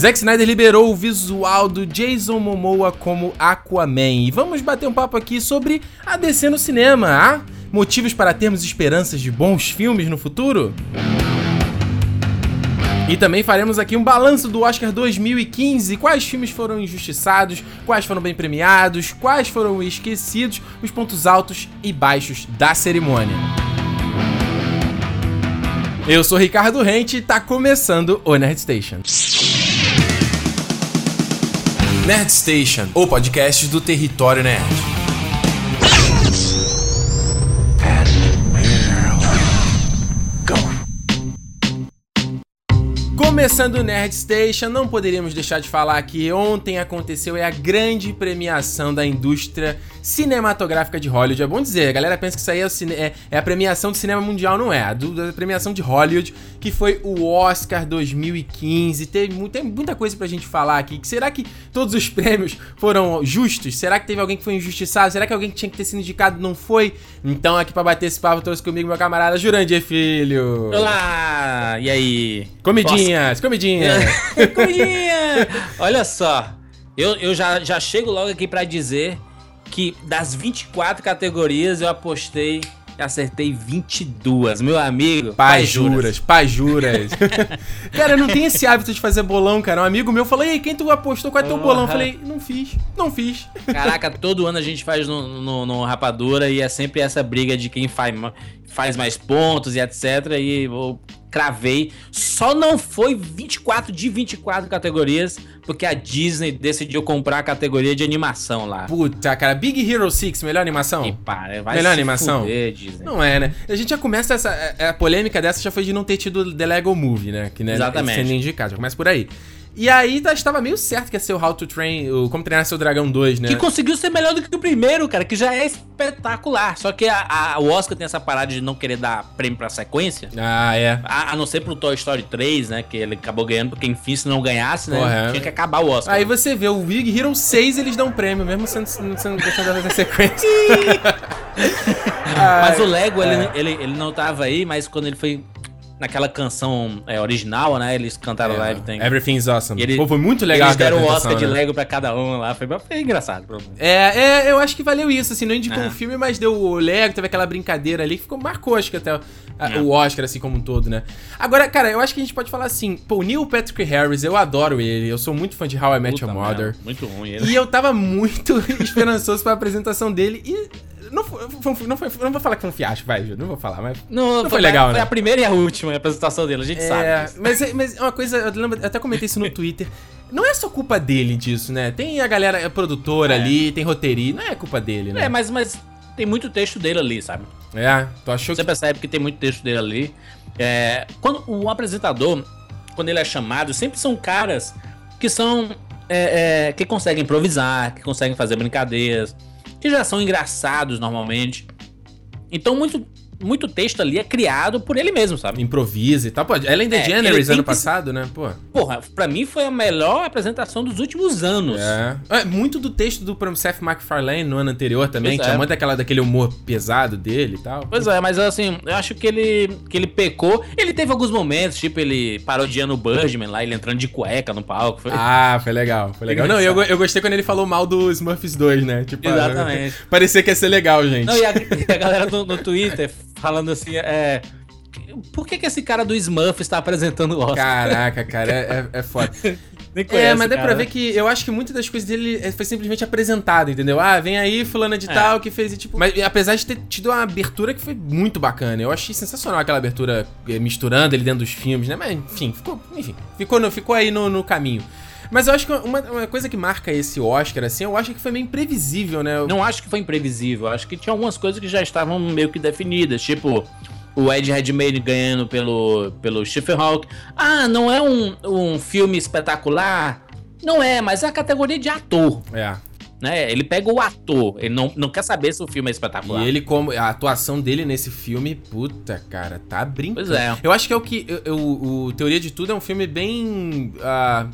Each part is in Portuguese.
Zack Snyder liberou o visual do Jason Momoa como Aquaman. E vamos bater um papo aqui sobre a DC no cinema. Há motivos para termos esperanças de bons filmes no futuro? E também faremos aqui um balanço do Oscar 2015. Quais filmes foram injustiçados, quais foram bem premiados, quais foram esquecidos, os pontos altos e baixos da cerimônia. Eu sou Ricardo Rente e tá começando o Nerd Station. Nerd Station, o podcast do Território Nerd. Começando o Nerd Station, não poderíamos deixar de falar que ontem aconteceu é a grande premiação da indústria cinematográfica de Hollywood. É bom dizer, a galera pensa que isso aí é, cine... é, é a premiação do cinema mundial, não é. A, do, a premiação de Hollywood, que foi o Oscar 2015. Teve tem muita coisa pra gente falar aqui. Será que todos os prêmios foram justos? Será que teve alguém que foi injustiçado? Será que alguém que tinha que ter sido indicado não foi? Então, aqui pra bater esse papo, trouxe comigo meu camarada Jurandir Filho. Olá! E aí? Comidinhas, comidinhas. Comidinha! Olha só, eu, eu já, já chego logo aqui pra dizer que das 24 categorias eu apostei e acertei 22. Meu amigo. Pai juras, pai juras. cara, eu não tenho esse hábito de fazer bolão, cara. Um amigo meu falou: Ei, quem tu apostou? Qual é teu bolão? Eu falei: Não fiz, não fiz. Caraca, todo ano a gente faz no, no, no Rapadura e é sempre essa briga de quem faz, faz mais pontos e etc. E eu cravei. Só não foi 24 de 24 categorias, porque a Disney decidiu comprar a categoria de animação lá. Puta, cara, Big Hero 6, melhor animação? E para, vai melhor animação? fuder, Disney. Não é, né? A gente já começa essa. A, a polêmica dessa já foi de não ter tido The Lego Movie, né? Que, né Exatamente. Sendo indicado, já começa por aí. E aí tá- estava meio certo que ia ser o How to Train, o Como Treinar Seu Dragão 2, né? Que conseguiu ser melhor do que o primeiro, cara, que já é espetacular. Só que a, a- o Oscar tem essa parada de não querer dar prêmio pra sequência. Ah, é. A, a não ser pro Toy Story 3, né? Que ele acabou ganhando, porque enfim, se não ganhasse, né? Correto. Tinha que acabar o Oscar. Aí você vê, o Big Hero 6 eles dão prêmio, mesmo sendo, sendo deixando da sequência. Mas o Lego, é. ele, ele, ele não tava aí, mas quando ele foi naquela canção é, original, né? Eles cantaram lá Everything. Everything's Awesome. Ele- Pô, foi muito legal Eles deram o Oscar de né? Lego pra cada um lá. Foi, foi engraçado. É, é, eu acho que valeu isso, assim, não indicou É. o filme, mas deu o Lego, teve aquela brincadeira ali que ficou, marcou, acho que até o- a- É. o Oscar, assim, como um todo, né? Agora, cara, eu acho que a gente pode falar assim, pô, o Neil Patrick Harris, eu adoro ele, eu sou muito fã de How I Met Your Puta Mother, merda, Muito ruim ele. e eu tava muito esperançoso pra apresentação dele, e foi, foi- não foi, não vou falar que foi um fiasco, vai, Ju, não vou falar, mas... Não, foi legal, foi né? a primeira e a última apresentação dele, a gente É, sabe. mas, é- mas é uma coisa, eu, lembro, eu até comentei isso no Twitter. Não é só culpa dele disso, né? Tem a galera a produtora É. ali, tem roteirista, não é culpa dele, né? É, mas, mas tem muito texto dele ali, sabe? É, tu achou Você que. percebe que tem muito texto dele ali. É, quando o apresentador, quando ele é chamado, sempre são caras que são. é, é, que conseguem improvisar, que conseguem fazer brincadeiras, que já são engraçados normalmente. Então, muito, muito texto ali é criado por ele mesmo, sabe? Improvisa e tal. Pô, Ellen É, DeGeneres tem ano que- passado, né? Pô. Porra, pra mim foi a melhor apresentação dos últimos anos. É. É, Muito do texto do Seth MacFarlane no ano anterior também. Pois Tinha é. muito daquela, daquele humor pesado dele e tal. Pois é, mas assim, eu acho que ele, que ele pecou. Ele teve alguns momentos, tipo, ele parodiando o Birdman lá, ele entrando de cueca no palco. Foi... Ah, foi legal, foi legal. Não, eu, eu gostei quando ele falou mal do Smurfs 2, né? Tipo, Exatamente. Parecia que ia ser legal, gente. Não, e a, e a galera no, no Twitter falando assim, é. Por que, que esse cara do Smurf está apresentando o Oscar? Caraca, cara, é, é, é foda. Nem É, mas dá cara, pra ver né? que eu acho que muitas das coisas dele é, foi simplesmente apresentado, entendeu? Ah, vem aí, fulana de É. tal, que fez e tipo. Mas apesar de ter tido uma abertura que foi muito bacana, eu achei sensacional aquela abertura eh, misturando ele dentro dos filmes, né? Mas enfim, ficou, enfim, ficou, ficou aí no, no caminho. Mas eu acho que uma, uma coisa que marca esse Oscar, assim, eu acho que foi meio imprevisível, né? Não acho que foi imprevisível, acho que tinha algumas coisas que já estavam meio que definidas, tipo o Ed Redmayne ganhando pelo, pelo Stephen Hawking. Ah, não é um, um filme espetacular? Não é, mas é a categoria de ator, É. né? Ele pega o ator, ele não, não quer saber se o filme é espetacular. E ele, como. A atuação dele nesse filme, puta, cara, tá brincando. Pois é. Eu acho que é o que. eu- eu- o Teoria de Tudo é um filme bem. ah,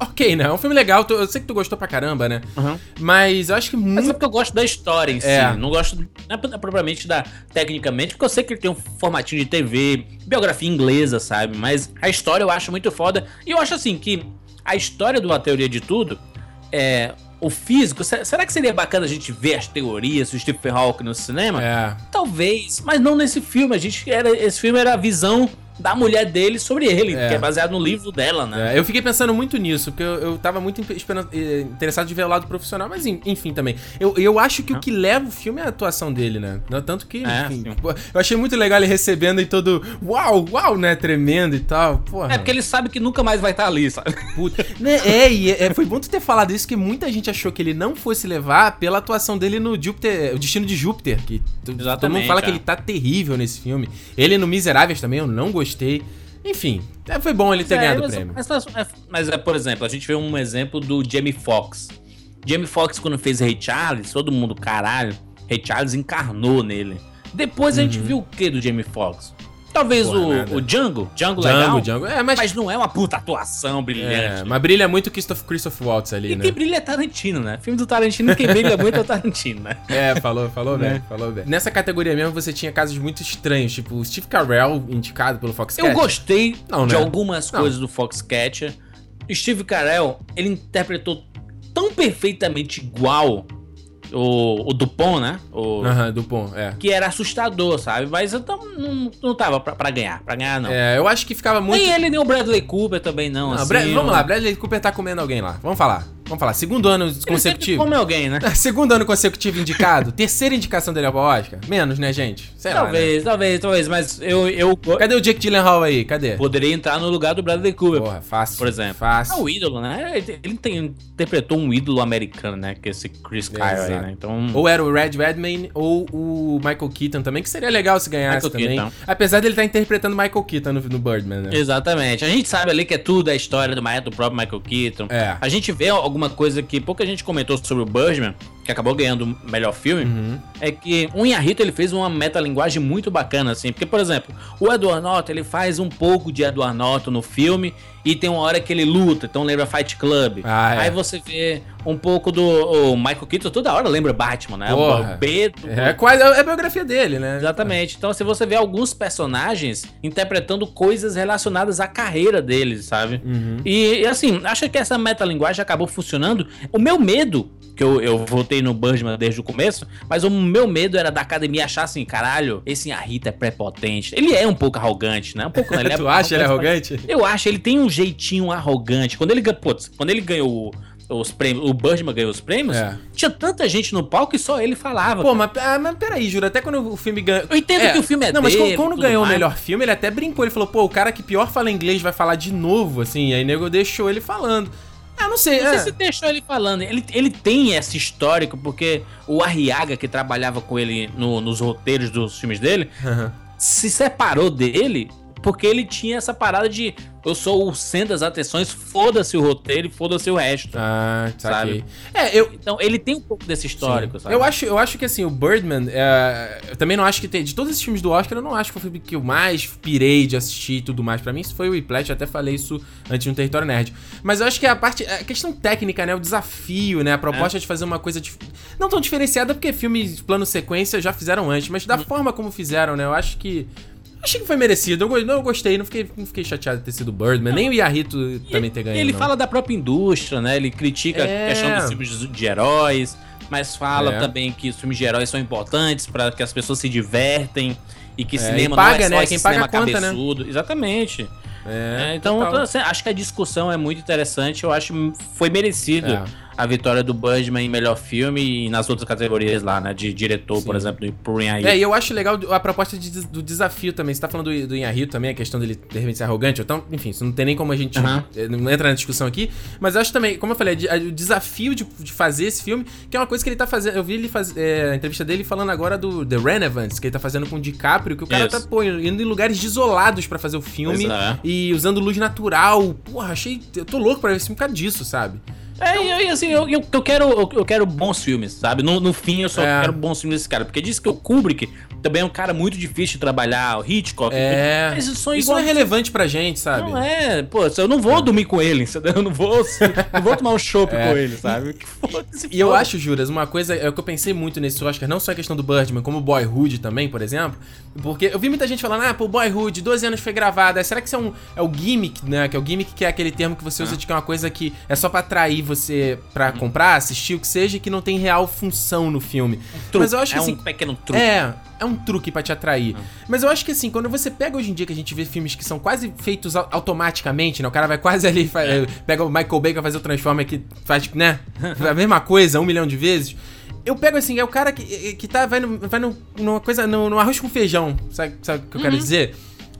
ok, né? É um filme legal. tu- Eu sei que tu gostou pra caramba, né? Uhum. Mas eu acho que Mas é muito. porque eu gosto da história em si. É. Não gosto, não é propriamente da tecnicamente, porque eu sei que ele tem um formatinho de TV, biografia inglesa, sabe? Mas a história eu acho muito foda. E eu acho assim que a história de uma teoria de tudo é o físico. Será que seria bacana a gente ver as teorias do Stephen Hawking no cinema? É. Talvez, mas não nesse filme. A gente era esse filme era a visão da mulher dele sobre ele, é. que é baseado no livro dela, né? É, eu fiquei pensando muito nisso, porque eu, eu tava muito eh, interessado de ver o lado profissional, mas enfim também. Eu, eu acho que ah. o que leva o filme é a atuação dele, né? Tanto que, é, enfim, eu achei muito legal ele recebendo e todo uau, uau, né? Tremendo e tal. Porra. É porque ele sabe que nunca mais vai estar ali, sabe? Puta. né? É, e é, foi bom tu ter falado isso, que muita gente achou que ele não fosse levar pela atuação dele no Júpiter, o Destino de Júpiter, que Exatamente, todo mundo fala que é. ele tá terrível nesse filme. Ele no Miseráveis também, eu não gostei. Enfim, é, foi bom ele ter é, ganhado o prêmio. Mas, mas, mas, é, por exemplo, a gente vê um exemplo do Jamie Foxx. Jamie Foxx, quando fez Ray Charles, todo mundo, caralho, Ray Charles encarnou nele. Depois a gente uhum. viu o que do Jamie Foxx? Talvez Porra, o, o Django. Django, Django legal. Django. É, mas... mas não é uma puta atuação brilhante. É, mas brilha muito o Christoph, Christoph Waltz ali, e né? quem brilha é Tarantino, né? Filme do Tarantino, quem brilha muito é o Tarantino, né? É, falou, falou bem, né? falou bem. Nessa categoria mesmo, você tinha casos muito estranhos, tipo o Steve Carell, indicado pelo Foxcatcher. Eu gostei não, de né? algumas não. coisas do Foxcatcher. Steve Carell, ele interpretou tão perfeitamente igual o, o Dupont, né? O, Aham, Dupont, é. Que era assustador, sabe? Mas eu não, não tava pra, pra, ganhar, pra ganhar não. É, eu acho que ficava muito... Nem ele, nem o Bradley Cooper também não, não assim. Vamos lá, Bradley Cooper tá comendo alguém lá, vamos falar. Vamos falar, segundo ano consecutivo. Come alguém, né? segundo ano consecutivo indicado. terceira indicação dele ao Oscar. Menos, né, gente? Sei talvez, lá, né? talvez, talvez, mas eu, eu. Cadê o Jake Gyllenhaal aí? Cadê? Poderia entrar no lugar do Bradley Cooper. Porra, fácil. Por exemplo. Fácil. É o ídolo, né? Ele, tem, interpretou um ídolo americano, né? Que é esse Chris Kyle aí, né? Então. Ou era o Red Redmayne ou o Michael Keaton também, que seria legal se ganhasse Michael também. Keaton. Apesar dele estar tá interpretando Michael Keaton no, no Birdman, né? Exatamente. A gente sabe ali que é tudo a história do, do próprio Michael Keaton. É. A gente vê alguma coisa que pouca gente comentou sobre o Birdman, que acabou ganhando o melhor filme, uhum. é que o Inharito ele fez uma metalinguagem muito bacana, assim. Porque, por exemplo, o Edward Norton ele faz um pouco de Edward Norton no filme e tem uma hora que ele luta, então lembra Fight Club. Ah, é. Aí você vê um pouco do Michael Keaton, toda hora lembra Batman, né? Porra. O Beto. É quase é a biografia dele, né? Exatamente. Então, se você vê alguns personagens interpretando coisas relacionadas à carreira deles, sabe? Uhum. E, e, assim, acho que essa metalinguagem acabou funcionando. O meu medo, que eu, eu voltei no Birdman desde o começo, mas o meu medo era da academia achar assim, caralho, esse Arita é prepotente. Ele é um pouco arrogante, né? Um pouco, né? Ele é tu acha ele arrogante? Eu acho, ele tem um jeitinho arrogante. Quando ele, putz, quando ele ganhou os prêmios, o Birdman ganhou os prêmios, é. tinha tanta gente no palco que só ele falava. Pô, mas, ah, mas peraí, Juro, até quando o filme ganhou. Eu entendo é. que o filme é Não, dele, mas quando, quando ganhou mais. o melhor filme, ele até brincou. Ele falou, pô, o cara que pior fala inglês vai falar de novo, assim. E aí nego deixou ele falando. Ah, não sei. Não sei é. se deixou ele falando. Ele, ele tem esse histórico, porque o Arriaga, que trabalhava com ele no, nos roteiros dos filmes dele, uhum. se separou dele porque ele tinha essa parada de eu sou o centro das atenções, foda-se o roteiro e foda-se o resto. Ah, sabe? É, eu... Então ele tem um pouco desse histórico, Sim. sabe? Eu acho, eu acho que assim, o Birdman, é... eu também não acho que tem. De todos esses filmes do Oscar, eu não acho que foi o filme que eu mais pirei de assistir e tudo mais. Pra mim, isso foi o Whiplash, até falei isso antes no Território Nerd. Mas eu acho que a parte. A questão técnica, né? O desafio, né? A proposta é. de fazer uma coisa. Dif... Não tão diferenciada, porque filmes plano sequência já fizeram antes, mas da hum. forma como fizeram, né? Eu acho que. Achei que foi merecido. Eu, não, eu gostei, não fiquei, não fiquei chateado de ter sido Birdman. Nem o Yahito também ter ganhado. Ele não. fala da própria indústria, né? Ele critica é. a questão dos filmes de heróis, mas fala é. também que os filmes de heróis são importantes para que as pessoas se divertem e que é, cinema e paga, não é só né? Quem paga conta, né? Exatamente. É, é então, assim, acho que a discussão é muito interessante. Eu acho que foi merecido é a vitória do Birdman em melhor filme e nas outras categorias lá, né? De diretor, Sim. por exemplo, do Inharito. É, e eu acho legal a proposta de, do desafio também. Você tá falando do, do Inharito também, a questão dele de repente ser arrogante. Então, enfim, isso não tem nem como a gente. Uhum. Não entra na discussão aqui. Mas eu acho também, como eu falei, o desafio de, de, fazer esse filme, que é uma coisa que ele tá fazendo. Eu vi ele fazer é, a entrevista dele falando agora do The Renevance, que ele tá fazendo com o DiCaprio, que o cara Isso. tá, pô, indo em lugares desolados para fazer o filme é. e usando luz natural. Porra, achei. Eu tô louco pra ver esse filme por causa disso, sabe? É, e assim, eu, eu, eu, quero, eu, quero bons filmes, sabe? No, no fim, eu só é. quero bons filmes desse cara. Porque diz que o Kubrick também é um cara muito difícil de trabalhar, o Hitchcock. É. Isso não é relevante pra gente, sabe? Não é, pô, eu não vou dormir com ele, eu não vou, não vou tomar um chopp é. com ele, sabe? E, e eu acho, Juras, uma coisa é o que eu pensei muito nesse Oscar, não só a questão do Birdman, como Boyhood também, por exemplo, porque eu vi muita gente falando, ah, pô, Boyhood, 12 anos foi gravada, será que isso é, um, é o gimmick, né? Que é o gimmick que é aquele termo que você usa ah. de que é uma coisa que é só pra atrair você pra hum. comprar, assistir, o que seja, e que não tem real função no filme. Um Mas eu acho que é assim, um pequeno truque. É, é um truque para te atrair. Mas eu acho que assim, quando você pega hoje em dia que a gente vê filmes que são quase feitos automaticamente, né? O cara vai quase ali, é. pega o Michael Bay pra fazer o Transformer que faz, né? a mesma coisa um milhão de vezes. Eu pego assim, é o cara que, que tá, vai, no, vai no, numa coisa, no, no arroz com feijão, sabe, sabe o que eu uhum. quero dizer?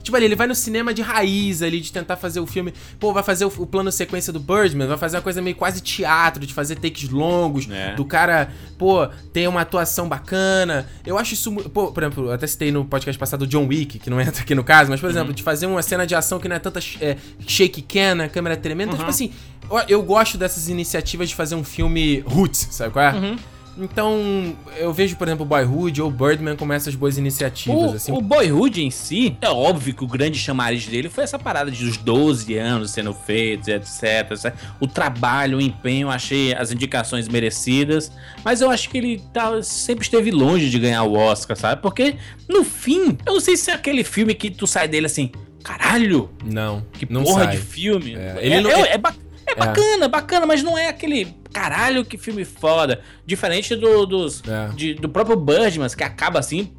Tipo ali, ele vai no cinema de raiz ali, de tentar fazer o filme. Pô, vai fazer o, o plano sequência do Birdman, vai fazer uma coisa meio quase teatro, de fazer takes longos, é. do cara, pô, ter uma atuação bacana. Eu acho isso. Pô, por exemplo, eu até citei no podcast passado o John Wick, que não entra aqui no caso, mas, por uhum. exemplo, de fazer uma cena de ação que não é tanta é, shake cam, a câmera tremenda. Então, tipo uhum. tipo assim, eu, eu, gosto dessas iniciativas de fazer um filme roots, sabe qual é? Uhum. Então, eu vejo, por exemplo, o Boyhood ou Birdman como essas boas iniciativas. O, assim. o Boyhood em si, é óbvio que o grande chamariz dele foi essa parada de os 12 anos sendo feitos, etc, etc. O trabalho, o empenho, achei as indicações merecidas. Mas eu acho que ele tá, sempre esteve longe de ganhar o Oscar, sabe? Porque, no fim, eu não sei se é aquele filme que tu sai dele assim. Caralho! Não. Que não porra sai. de filme. É, ele é, não... é, é. É bacana, é. bacana, mas não é aquele caralho que filme foda. Diferente do, dos, é. de, do próprio Birdman, que acaba assim,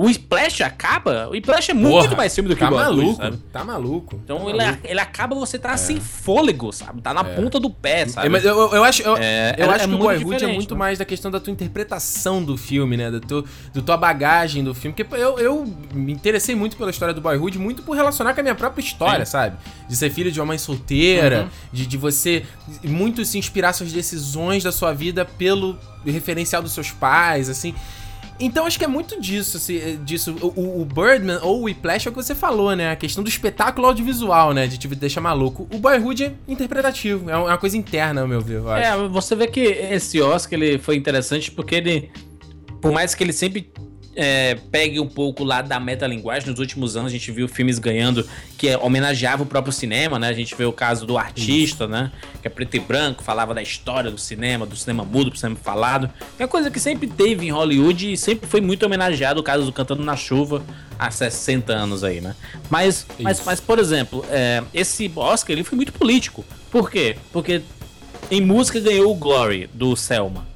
o Splash acaba. O Splash é muito Porra, mais filme do que tá o maluco, sabe? Tá maluco. Então tá ele, maluco. ele acaba, você tá é. sem fôlego, sabe? Tá na é. ponta do pé, sabe? Mas eu, eu acho, eu, é, eu acho é que o Boyhood é muito né? mais da questão da tua interpretação do filme, né? Da tua, do tua bagagem do filme. Porque eu, eu me interessei muito pela história do Boyhood, muito por relacionar com a minha própria história, sabe? De ser filho de uma mãe solteira, uhum. de, de você muito se inspirar suas decisões da sua vida pelo referencial dos seus pais, assim. Então acho que é muito disso, assim, é, disso. O, o, Birdman ou o Whiplash é o que você falou, né? A questão do espetáculo audiovisual, né? De te deixar maluco. O Boyhood é interpretativo, é uma coisa interna, ao meu ver, eu acho. É, você vê que esse Oscar ele foi interessante porque ele, por mais que ele sempre é, pegue um pouco lá da metalinguagem. Nos últimos anos a gente viu filmes ganhando que homenageava o próprio cinema, né? A gente vê o caso do artista, né? Que é preto e branco, falava da história do cinema, do cinema mudo, do cinema falado. É uma coisa que sempre teve em Hollywood e sempre foi muito homenageado o caso do Cantando na Chuva há 60 anos aí, né? Mas, mas, mas por exemplo, é, esse Oscar ele foi muito político. Por quê? Porque em música ganhou o Glory do Selma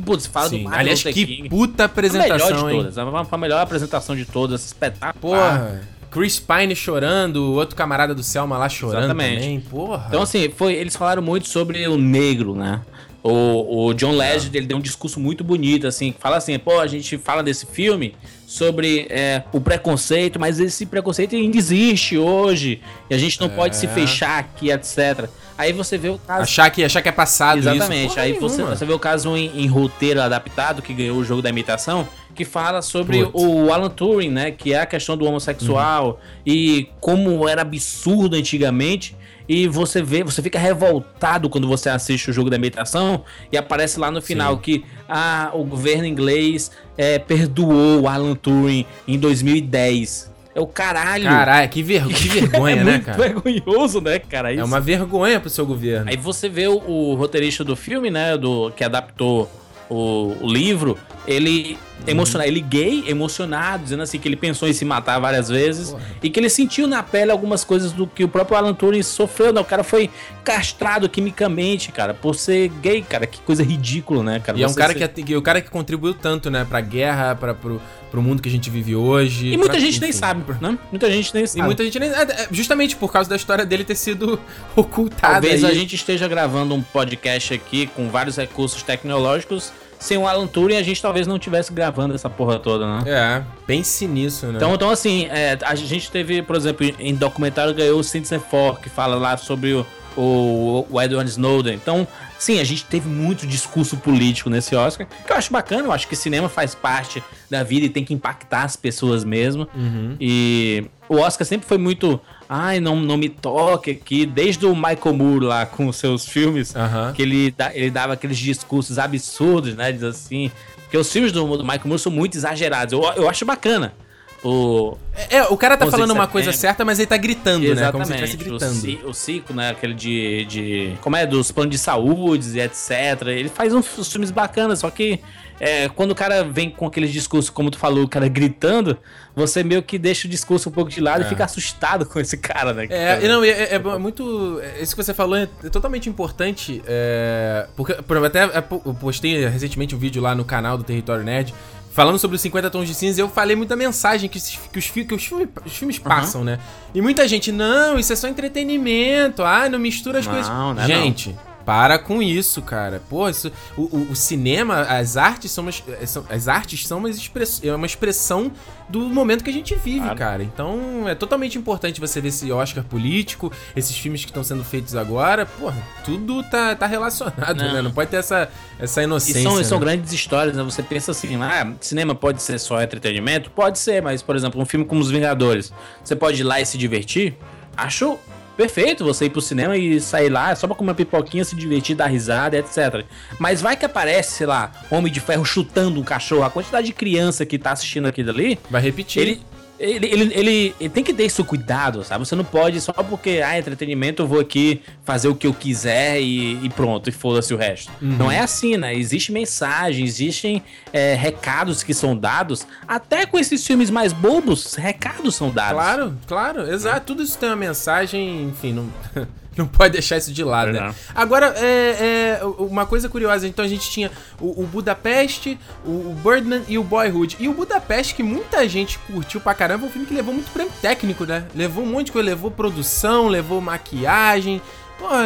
que, putz, fala Sim. do Aliás, que King. puta apresentação, a melhor de todas. A melhor apresentação de todas, espetáculo. Porra. Chris Pine chorando, o outro camarada do Selma lá chorando Exatamente. também, porra. Então, assim, foi, eles falaram muito sobre o negro, né? O, o John Legend, ele deu um discurso muito bonito, assim, que fala assim, pô, a gente fala desse filme sobre é, o preconceito, mas esse preconceito ainda existe hoje, e a gente não é. pode se fechar aqui, etc. Aí você vê o caso. Achar que, achar que é passado Exatamente. Isso. Aí você, você, vê o caso em, em, roteiro adaptado, que ganhou o jogo da imitação, que fala sobre Putz. o Alan Turing, né? Que é a questão do homossexual uhum. e como era absurdo antigamente. E você vê, você fica revoltado quando você assiste o jogo da imitação e aparece lá no final Sim. que ah, o governo inglês é, perdoou o Alan Turing em 2010. É o caralho. Caralho, que, ver... que vergonha, é né, cara? vergonhoso, né, cara? Isso. É uma vergonha pro seu governo. Aí você vê o, o roteirista do filme, né, do que adaptou o, o livro, ele emocionado, ele gay, emocionado, dizendo assim que ele pensou em se matar várias vezes Porra. e que ele sentiu na pele algumas coisas do que o próprio Alan Turing sofreu, né? O cara foi castrado quimicamente, cara, por ser gay, cara, que coisa ridícula, né, cara? E é um cara ser... que o cara que contribuiu tanto, né, pra guerra, para pro, pro mundo que a gente vive hoje. E muita pra... gente Enfim. nem sabe, né? Muita gente nem sabe. E muita gente nem é, é, justamente por causa da história dele ter sido ocultada. Talvez aí. a gente esteja gravando um podcast aqui com vários recursos tecnológicos sem o Alan Turing a gente talvez não tivesse gravando essa porra toda, né? É, pense nisso, né? Então, então assim, é, a gente teve, por exemplo, em documentário ganhou o Citizen 4, que fala lá sobre o, o, o Edward Snowden. Então, sim, a gente teve muito discurso político nesse Oscar, que eu acho bacana, eu acho que cinema faz parte da vida e tem que impactar as pessoas mesmo. Uhum. E o Oscar sempre foi muito ai, não, não me toque aqui, desde o Michael Moore lá com os seus filmes, que ele, ele dava aqueles discursos absurdos, né? Diz assim, Porque os filmes do, do Michael Moore são muito exagerados. Eu, eu acho bacana. O... É, o cara tá falando uma coisa certa, mas ele tá gritando, Exatamente. né? Como se estivesse gritando. O, o ciclo, né? Aquele de, de. Como é? Dos planos de saúde e etc. Ele faz uns, filmes bacanas, só que é, quando o cara vem com aquele discurso, como tu falou, o cara gritando, você meio que deixa o discurso um pouco de lado É. e fica assustado com esse cara, né? É, não, é, é- é muito. é, Isso que você falou é, é totalmente importante. É, porque, por exemplo, até é, eu postei recentemente um vídeo lá no canal do Território Nerd. Falando sobre os 50 tons de cinza, eu falei muita mensagem que, esses- que os, que os, filme- os filmes passam, né? E muita gente, não, isso é só entretenimento, ah, não mistura as Não, coisas. não é gente, para com isso, cara. Pô, isso, o, o- o cinema, as artes são, umas, é, são- as artes são uma, express, é uma expressão do momento que a gente vive, Claro. cara. Então é totalmente importante você ver esse Oscar político, esses filmes que estão sendo feitos agora. Porra, tudo tá, tá relacionado, Não. né? Não pode ter essa, essa E inocência. são, são né? grandes histórias, né? Você pensa assim, ah, cinema pode ser só entretenimento? Pode ser, mas, por exemplo, um filme como Os Vingadores, você pode ir lá e se divertir? Acho perfeito você ir pro cinema e sair lá só pra comer uma pipoquinha, se divertir, dar risada, etc. Mas vai que aparece, sei lá, Homem de Ferro chutando um cachorro, a quantidade de criança que tá assistindo aquilo ali, Vai repetir. ele, ele, ele, ele, ele tem que ter isso cuidado, sabe? Você não pode só porque, ah, entretenimento, eu vou aqui fazer o que eu quiser e, e pronto, e foda-se o resto. Uhum. Não é assim, né? Existe mensagem, existem é, recados que são dados. Até com esses filmes mais bobos, recados são dados. Claro, claro, exato. Tudo isso tem uma mensagem, enfim, não, não pode deixar isso de lado, né? Agora, é, é, uma coisa curiosa, então a gente tinha o, o Budapeste, o, o Birdman e o Boyhood. E o Budapeste, que muita gente curtiu pra caramba, é um filme que levou muito prêmio técnico, né? Levou um monte de coisa, levou produção, levou maquiagem.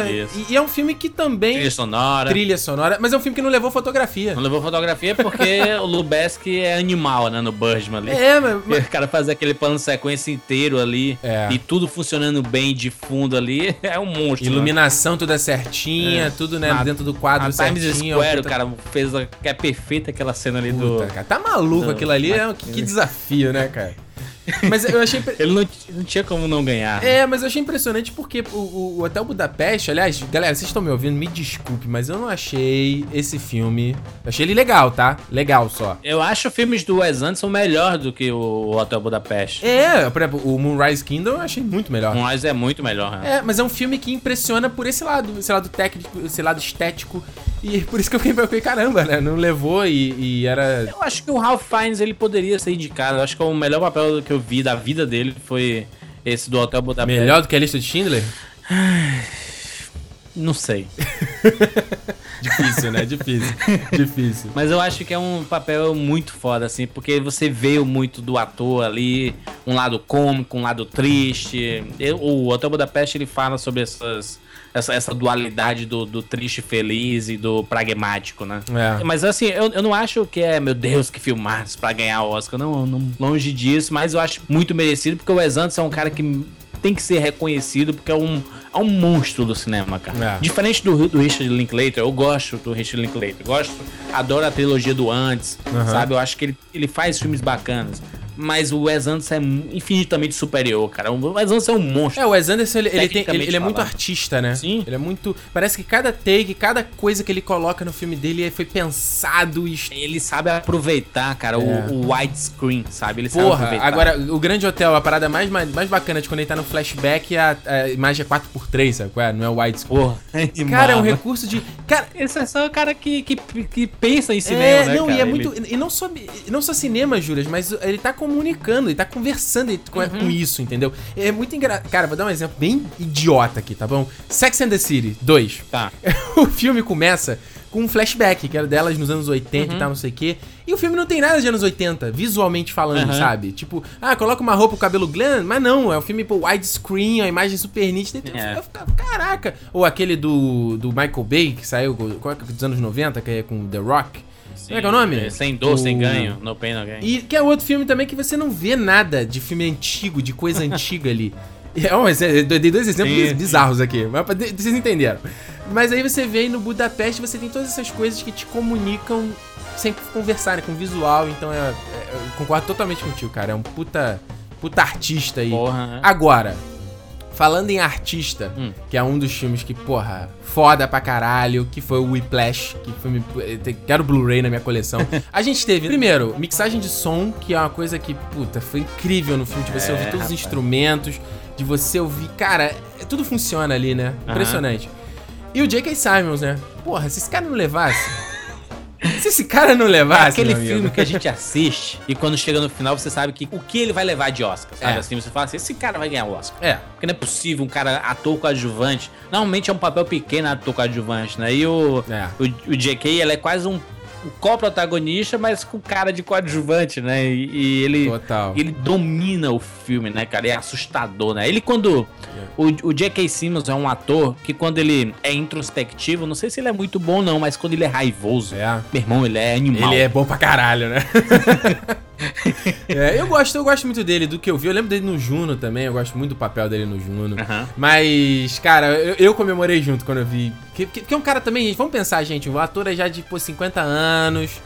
Isso. e, e é um filme que também. Trilha sonora. Trilha sonora, mas é um filme que não levou fotografia. Não levou fotografia porque o Lubeski é animal, né? No Birdman ali. É, mas, mas- O cara fazer aquele plano sequência inteiro ali É. e tudo funcionando bem de fundo ali é um monstro. né? iluminação toda certinha, É. tudo, né, Na- dentro do quadro A Times certinho. Square, o puta- cara fez a, que é perfeita aquela cena ali Puta, do. cara, tá maluco do- aquilo ali, é, que, que desafio, né, cara? Mas eu achei. impre- Ele não, não tinha como não ganhar. É, mas eu achei impressionante porque o, o, o Hotel Budapeste, aliás, galera, vocês estão me ouvindo, me desculpe, mas eu não achei esse filme. Eu achei ele legal, tá? Legal só. Eu acho filmes do Wes Anderson melhor do que o Hotel Budapeste. É, por exemplo, o Moonrise Kingdom eu achei muito melhor. Mas é muito melhor. né? É, mas é um filme que impressiona por esse lado, esse lado técnico, esse lado estético. E por isso que eu fiquei, eu fiquei caramba, né? Não levou e, e era. Eu acho que o Ralph Fiennes ele poderia ser indicado. Eu acho que o melhor papel que eu vi da vida dele foi esse do Hotel Budapeste. Melhor do que a lista de Schindler? Não sei. Difícil, né? Difícil. Difícil. Mas eu acho que é um papel muito foda, assim, porque você vê muito do ator ali, um lado cômico, um lado triste. Eu- o Hotel Budapeste ele fala sobre essas, essa, essa dualidade do, do triste feliz e do pragmático, né? É. Mas assim, eu, eu não acho que é, meu Deus, que filmaço pra ganhar o Oscar. Não, não, longe disso, mas eu acho muito merecido, porque o Wes Anderson é um cara que tem que ser reconhecido, porque é um, é um monstro do cinema, cara. É. Diferente do, do Richard Linklater, eu gosto do Richard Linklater. Gosto, adoro a trilogia do Antes, Aham. sabe? Eu acho que ele, ele faz filmes bacanas. Mas o Wes Anderson é infinitamente superior, cara. O Wes Anderson é um monstro. É, o Wes Anderson, ele, ele, tem, ele, ele é muito artista, né? Sim. Ele é muito... Parece que cada take, cada coisa que ele coloca no filme dele foi pensado e... Ele sabe aproveitar, cara, É. o, o widescreen, sabe? Ele sabe Porra, aproveitar. agora, o Grande Hotel, a parada mais, mais, mais bacana de quando ele tá no flashback, a, a imagem é 4x3, sabe? é? Não é o widescreen. Porra, Cara, é um recurso de... Cara, Esse é só o cara que, que, que pensa em cinema, é, né, não, cara? e é Ele- muito. E não só, não só cinema, Juras, mas ele tá comunicando, ele tá conversando com, Uhum. com isso, entendeu? É muito engraçado. Cara, vou dar um exemplo bem idiota aqui, tá bom? Sex and the City 2. Tá. o filme começa com um flashback, que era delas nos anos 80 Uhum. e tal, não sei o quê. E o filme não tem nada de anos 80, visualmente falando, Uhum. sabe? Tipo, ah, coloca uma roupa, o cabelo glam, mas não, é um filme, pô, widescreen, a imagem super nítida. Então, É. eu ficava, caraca. Ou aquele do, do Michael Bay, que saiu é é, dos anos 90, que é com The Rock. Como é que é o nome? Sem dor, sem O- ganho. No pain, no gain. E que é outro filme também que você não vê nada de filme antigo, de coisa antiga ali. É, um, exe- eu dei dois exemplos Sim, sim. bizarros aqui, mas vocês entenderam. Mas aí você vê aí no Budapeste, você tem todas essas coisas que te comunicam sem conversar, né, com visual. Então é, é- eu concordo totalmente contigo, cara. É um puta, puta artista aí. Porra, né? Agora, Falando em artista, Hum. que é um dos filmes que, porra, foda pra caralho, que foi o Whiplash, que filme. Quero Blu-ray na minha coleção. A gente teve, primeiro, mixagem de som, que é uma coisa que, puta, foi incrível no filme, de você É, ouvir todos os rapaz. instrumentos, de você ouvir. Cara, é- tudo funciona ali, né? Impressionante. E o J.K. Simons, né? Porra, se esse cara não levasse. Se esse cara não levasse. Aquele meu amigo. filme que a gente assiste e quando chega no final você sabe que o que ele vai levar de Oscar, sabe? É. Assim, você fala assim, esse cara vai ganhar o Oscar. É. Porque não é possível um cara ator coadjuvante. Normalmente é um papel pequeno ator coadjuvante, né? E o, É. o, o JK, ele é quase um, um co-protagonista, mas com cara de coadjuvante, né? E, e ele, Total. ele domina o filme, né, cara? É assustador, né? Ele quando... O, o J.K. Simmons é um ator que quando ele é introspectivo, não sei se ele é muito bom não, mas quando ele é raivoso, É. meu irmão, ele é animal. Ele é bom pra caralho, né? É, eu gosto, eu gosto muito dele, do que eu vi. Eu lembro dele no Juno também, eu gosto muito do papel dele no Juno. Aham. Mas, cara, eu, eu comemorei junto quando eu vi. Que, que, que é um cara também, vamos pensar, gente, o ator é já de, pô, 50 anos.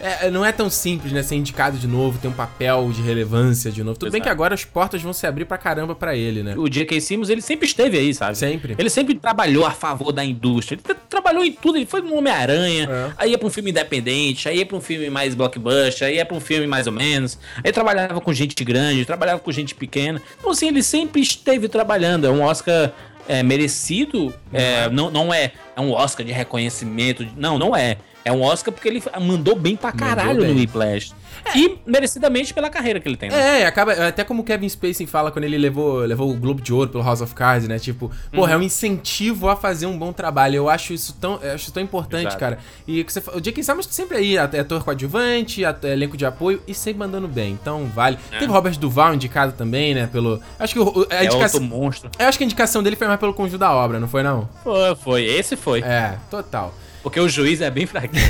É, não é tão simples, né? Ser indicado de novo, ter um papel de relevância de novo. Tudo bem Exato. que agora as portas vão se abrir pra caramba pra ele, né? O J.K. Simmons, ele sempre esteve aí, sabe? Sempre. Ele sempre trabalhou a favor da indústria. Ele tra- trabalhou em tudo. Ele foi no Homem-Aranha, É. aí ia pra um filme independente, aí ia pra um filme mais blockbuster, aí ia pra um filme mais ou menos. Aí trabalhava com gente grande, trabalhava com gente pequena. Então, assim, ele sempre esteve trabalhando. É um Oscar é, merecido. É, não, não é, é um Oscar de reconhecimento. Não, não é. É um Oscar porque ele mandou bem pra caralho bem. no Whiplash. E merecidamente pela carreira que ele tem. né? É, acaba. Até como o Kevin Spacey fala quando ele levou, levou o Globo de Ouro pelo House of Cards, né? Tipo, porra, é Uhum. um incentivo a fazer um bom trabalho. Eu acho isso tão, acho tão importante, Exato. cara. E o que você o J.K. Simmons sempre aí, at- ator coadjuvante, at- elenco de apoio e sempre mandando bem. Então, vale. É. Teve Robert Duval indicado também, né? Pelo. Acho que o- a É indicação. monstro. Eu acho que a indicação dele foi mais pelo conjunto da obra, não foi, não? Foi, foi. Esse foi. É, total. Porque o juiz é bem fraquinho.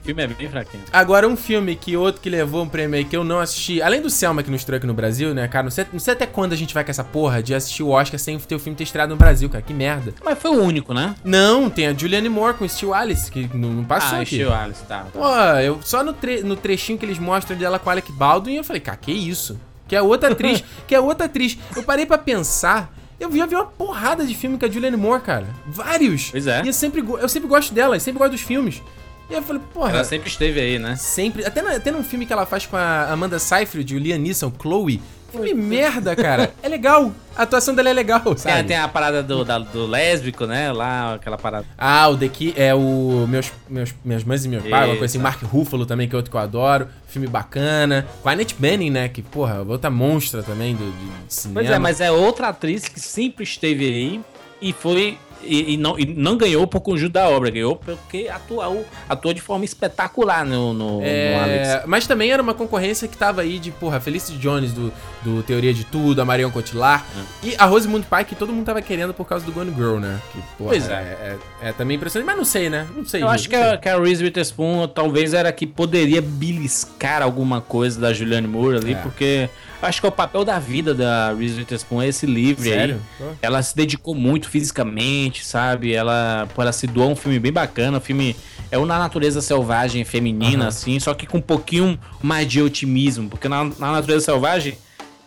o filme é bem fraquinho. Agora, um filme que outro que levou um prêmio aí que eu não assisti, além do Selma que nos trouxe aqui no Brasil, né, cara? Não sei, não sei até quando a gente vai com essa porra de assistir o Oscar sem ter o filme ter estreado no Brasil, cara. Que merda. Mas foi o único, né? Não, tem a Julianne Moore com o Steve Alice, que não, não passou ah, aqui. Steve Alice, tá. tá. Pô, eu, só no, tre- no trechinho que eles mostram dela com a Alec Baldwin, eu falei, cara, que isso? Que é outra atriz, que é outra atriz. Eu parei pra pensar, eu já vi uma porrada de filme com a Julianne Moore, cara. Vários. Pois é. E eu sempre, eu sempre gosto dela, eu sempre gosto dos filmes. E eu falei, porra... Ela sempre esteve aí, né? Sempre. Até, na, até num filme que ela faz com a Amanda Seyfried, o Liam Neeson, Chloe. Filme merda, cara. É legal. A atuação dela é legal, sabe? tem a parada do, da- do lésbico, né? Lá, aquela parada. Ah, o daqui é o meus, meus, Minhas Mães e Meu Pai, uma coisa assim. Mark Ruffalo também, que é outro que eu adoro. Filme bacana. Com a Annette Bening, né? Que, porra, outra monstra também do, de cinema. Pois é, mas é outra atriz que sempre esteve aí e foi. E, e não, e não ganhou por conjunto da obra, ganhou porque atuou, atuou de forma espetacular no, no, no Alex. É, mas também era uma concorrência que tava aí de, porra, Felicity Jones do, do Teoria de Tudo, a Marion Cotillard e a Rosamund Pike, que todo mundo tava querendo por causa do Gone Girl, né? Que, porra, Pois é. é. É, é também impressionante, mas não sei, né? Não sei. Eu gente, acho que sei. a, que a Reese Witherspoon talvez era que poderia beliscar alguma coisa da Julianne Moore ali, É. porque acho que é o papel da vida da Reese Witherspoon é esse livre Sério? aí. Ela se dedicou muito fisicamente, sabe? Ela, ela se doou um filme bem bacana. O filme é uma natureza selvagem feminina, Aham. assim, só que com um pouquinho mais de otimismo. Porque na, na natureza selvagem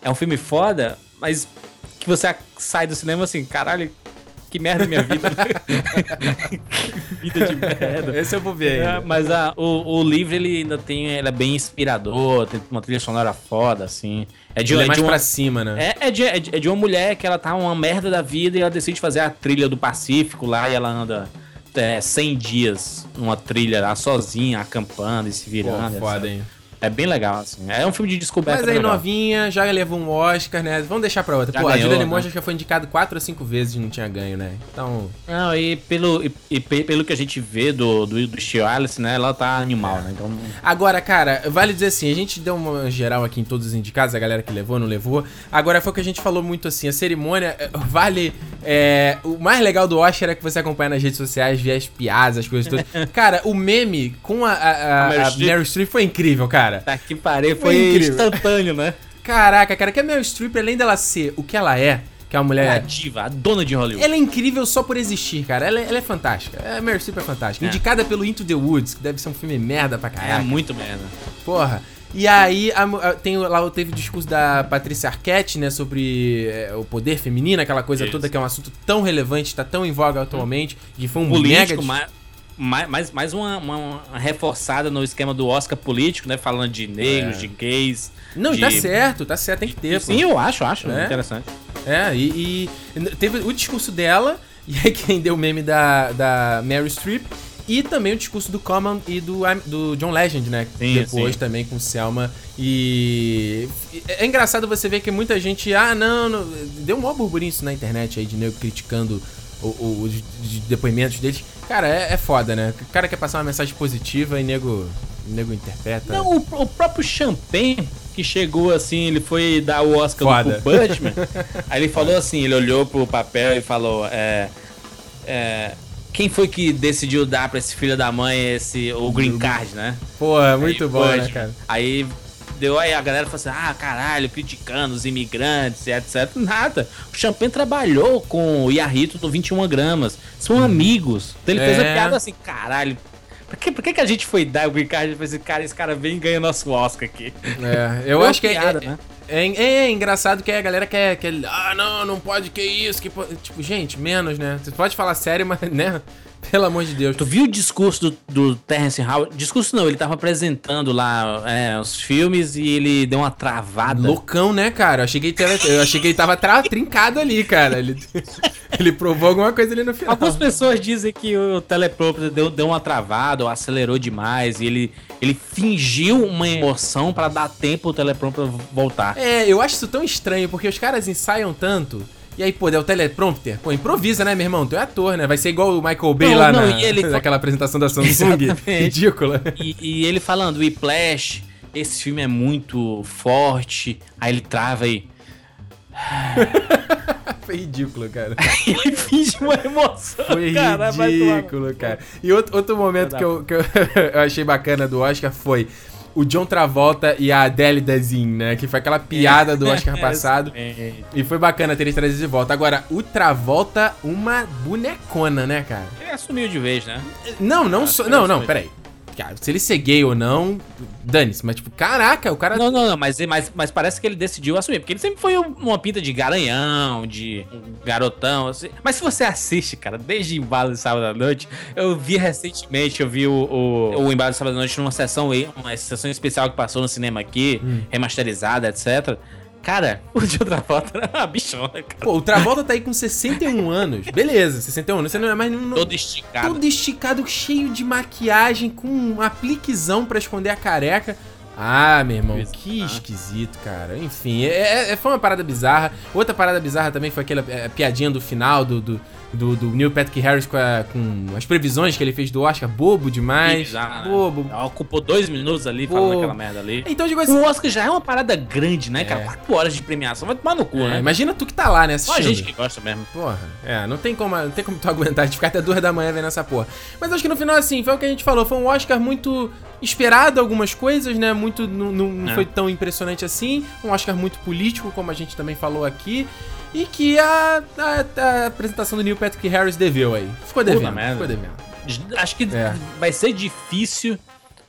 é um filme foda, mas que você sai do cinema assim, caralho, que merda é minha vida. vida de merda. Esse eu vou ver É, ainda. mas a, o, o livro ele ainda tem. Ele é bem inspirador, tem uma trilha sonora foda, assim. É de, Ele é é mais de uma, pra cima, né? é, é, de, é, de, é de uma mulher que ela tá uma merda da vida e ela decide fazer a trilha do Pacífico lá e ela anda é, 100 dias numa trilha lá sozinha, acampando e se Pô, virando. foda, etc. hein? É bem legal, assim. É um filme de descoberta. Mas aí, legal. novinha, já levou um Oscar, né? Vamos deixar pra outra. Já Pô, a ganhou, Julianne né? Moore já foi indicado quatro ou cinco vezes e não tinha ganho, né? Então, Não, e pelo, e, e pe- pelo que a gente vê do, do, do Steve Alice, né? Ela tá animal, né? Então. Agora, cara, vale dizer assim, a gente deu uma geral aqui em todos os indicados, a galera que levou, não levou. Agora foi o que a gente falou muito assim, a cerimônia eh, vale. é, o mais legal do Oscar é que você acompanha nas redes sociais, vê as piadas, as coisas todas. cara, o meme com a, a, a- A a. Meryl Streep foi incrível, cara. Tá que parei, Foi foi, instantâneo, né? Caraca, cara, que a Meryl Streep, além dela ser o que ela é, que é uma A mulher. diva, a dona de Hollywood. Ela é incrível só por existir, cara. Ela, é- ela é fantástica. A Meryl Streep é fantástica. É. Indicada pelo Into the Woods, que deve ser um filme merda pra É, caralho. muito merda. Porra. E aí a, a, tem lá teve o discurso da Patrícia Arquette, né, sobre é, o poder feminino, aquela coisa Isso. toda que é um assunto tão relevante, está tão em voga atualmente, que foi um político, mega mais, mais, mais uma, uma, reforçada no esquema do Oscar político, né, falando de negros, é. de gays. Não, de... tá certo, tá certo, tem que ter. Sim, pô. eu acho, acho é. interessante. É, e, e teve o discurso dela, e aí quem deu o meme da, da Mary Streep, e também o discurso do Common e do, do John Legend, né? Sim, Depois sim. também com Selma. E é engraçado você ver que muita gente. Ah, não, não. Deu um maior burburinho isso na internet aí de nego criticando o, o, os depoimentos deles. Cara, é, é, foda, né? O cara quer passar uma mensagem positiva e nego, nego interpreta. Não, o, o próprio Champagne que chegou assim, ele foi dar o Oscar Foda. pro Butchman. aí ele falou assim, ele olhou pro papel e falou, é, é, quem foi que decidiu dar pra esse filho da mãe esse, o green card, né? Pô, é muito aí, bom, né, cara? Aí deu aí a galera falou assim: ah, caralho, criticando os imigrantes, etc. Nada. O Champagne trabalhou com o Yarrito no 21 gramas. São hum. amigos. Então ele é. fez a piada assim: caralho, por que, por que, que a gente foi dar o green card pra esse cara? Esse cara vem e ganha nosso Oscar aqui. É, eu acho que é, piada, é, né? É, é, é, engraçado que a galera quer, quer. Ah, não, não pode, que isso, que Tipo, gente, menos, né? Você pode falar sério, mas, né? Pelo amor de Deus. Tu viu o discurso do, do Terence Howard? Discurso não, ele tava apresentando lá é, os filmes e ele deu uma travada. Loucão, né, cara? Eu achei que ele, tava, eu achei que ele tava tra trincado ali, cara. Ele, ele provou alguma coisa ali no final. Algumas pessoas dizem que o teleprompter deu, deu uma travada ou acelerou demais e ele, ele fingiu uma emoção para dar tempo o teleprompter voltar. É, eu acho isso tão estranho, porque os caras ensaiam tanto e aí, pô, é o teleprompter. Pô, improvisa, né, meu irmão? Tu é ator, né? Vai ser igual o Michael Bay não, lá não, na, ele... naquela apresentação da Samsung. Ridícula. E, e, ele falando, Whiplash, esse filme é muito forte. Aí ele trava aí. Foi ridículo, cara. ele finge uma emoção. Foi cara, ridículo, cara. E outro, outro momento que, eu, que eu, eu achei bacana do Oscar foi o John Travolta e a Adele Dazin, né? Que foi aquela piada do Oscar passado. e foi bacana ter eles trazido de volta. Agora, o Travolta, uma bonecona, né, cara? Ele assumiu de vez, né? Não, não, so, não, não, peraí se ele ser gay ou não, dane-se. Mas, tipo, caraca, o cara. Não, não, não, mas, mas, mas parece que ele decidiu assumir. Porque ele sempre foi uma pinta de garanhão, de garotão, assim. Mas se você assiste, cara, desde Embalo de Sábado à Noite, eu vi recentemente, eu vi o, o, o Embalo de Sábado à Noite numa sessão, uma sessão especial que passou no cinema aqui, hum. remasterizada, etc. Cara, o de Travolta era uma bichona, cara. Pô, o Travolta tá aí com 61 anos. Beleza, 61 anos. Você não é mais... Não, todo esticado. Todo esticado, cheio de maquiagem, com um apliquezão pra esconder a careca. Ah, meu irmão, que esquisito, cara. Enfim, é, é, é, foi uma parada bizarra. Outra parada bizarra também foi aquela é, piadinha do final do, do, do, do Neil Patrick Harris com, a, com, as previsões que ele fez do Oscar, bobo demais. Bizarro, né? bobo. Né? Ocupou dois minutos ali bobo. falando aquela merda ali. Então, digo assim. O Oscar já é uma parada grande, né, cara? É. Quatro horas de premiação, vai tomar no cu, é, né? Imagina tu que tá lá, né? Assistindo. Só a gente que gosta mesmo. Porra, é, não tem como, não tem como tu aguentar de ficar até duas da manhã vendo essa porra. Mas acho que no final, assim, foi o que a gente falou. Foi um Oscar muito esperado, algumas coisas, né? Muito. Não, não é. foi tão impressionante assim. Um Oscar muito político, como a gente também falou aqui e que a, a, a, apresentação do Neil Patrick Harris deveu aí. Ficou devendo. Ficou devendo. Acho que é. vai ser difícil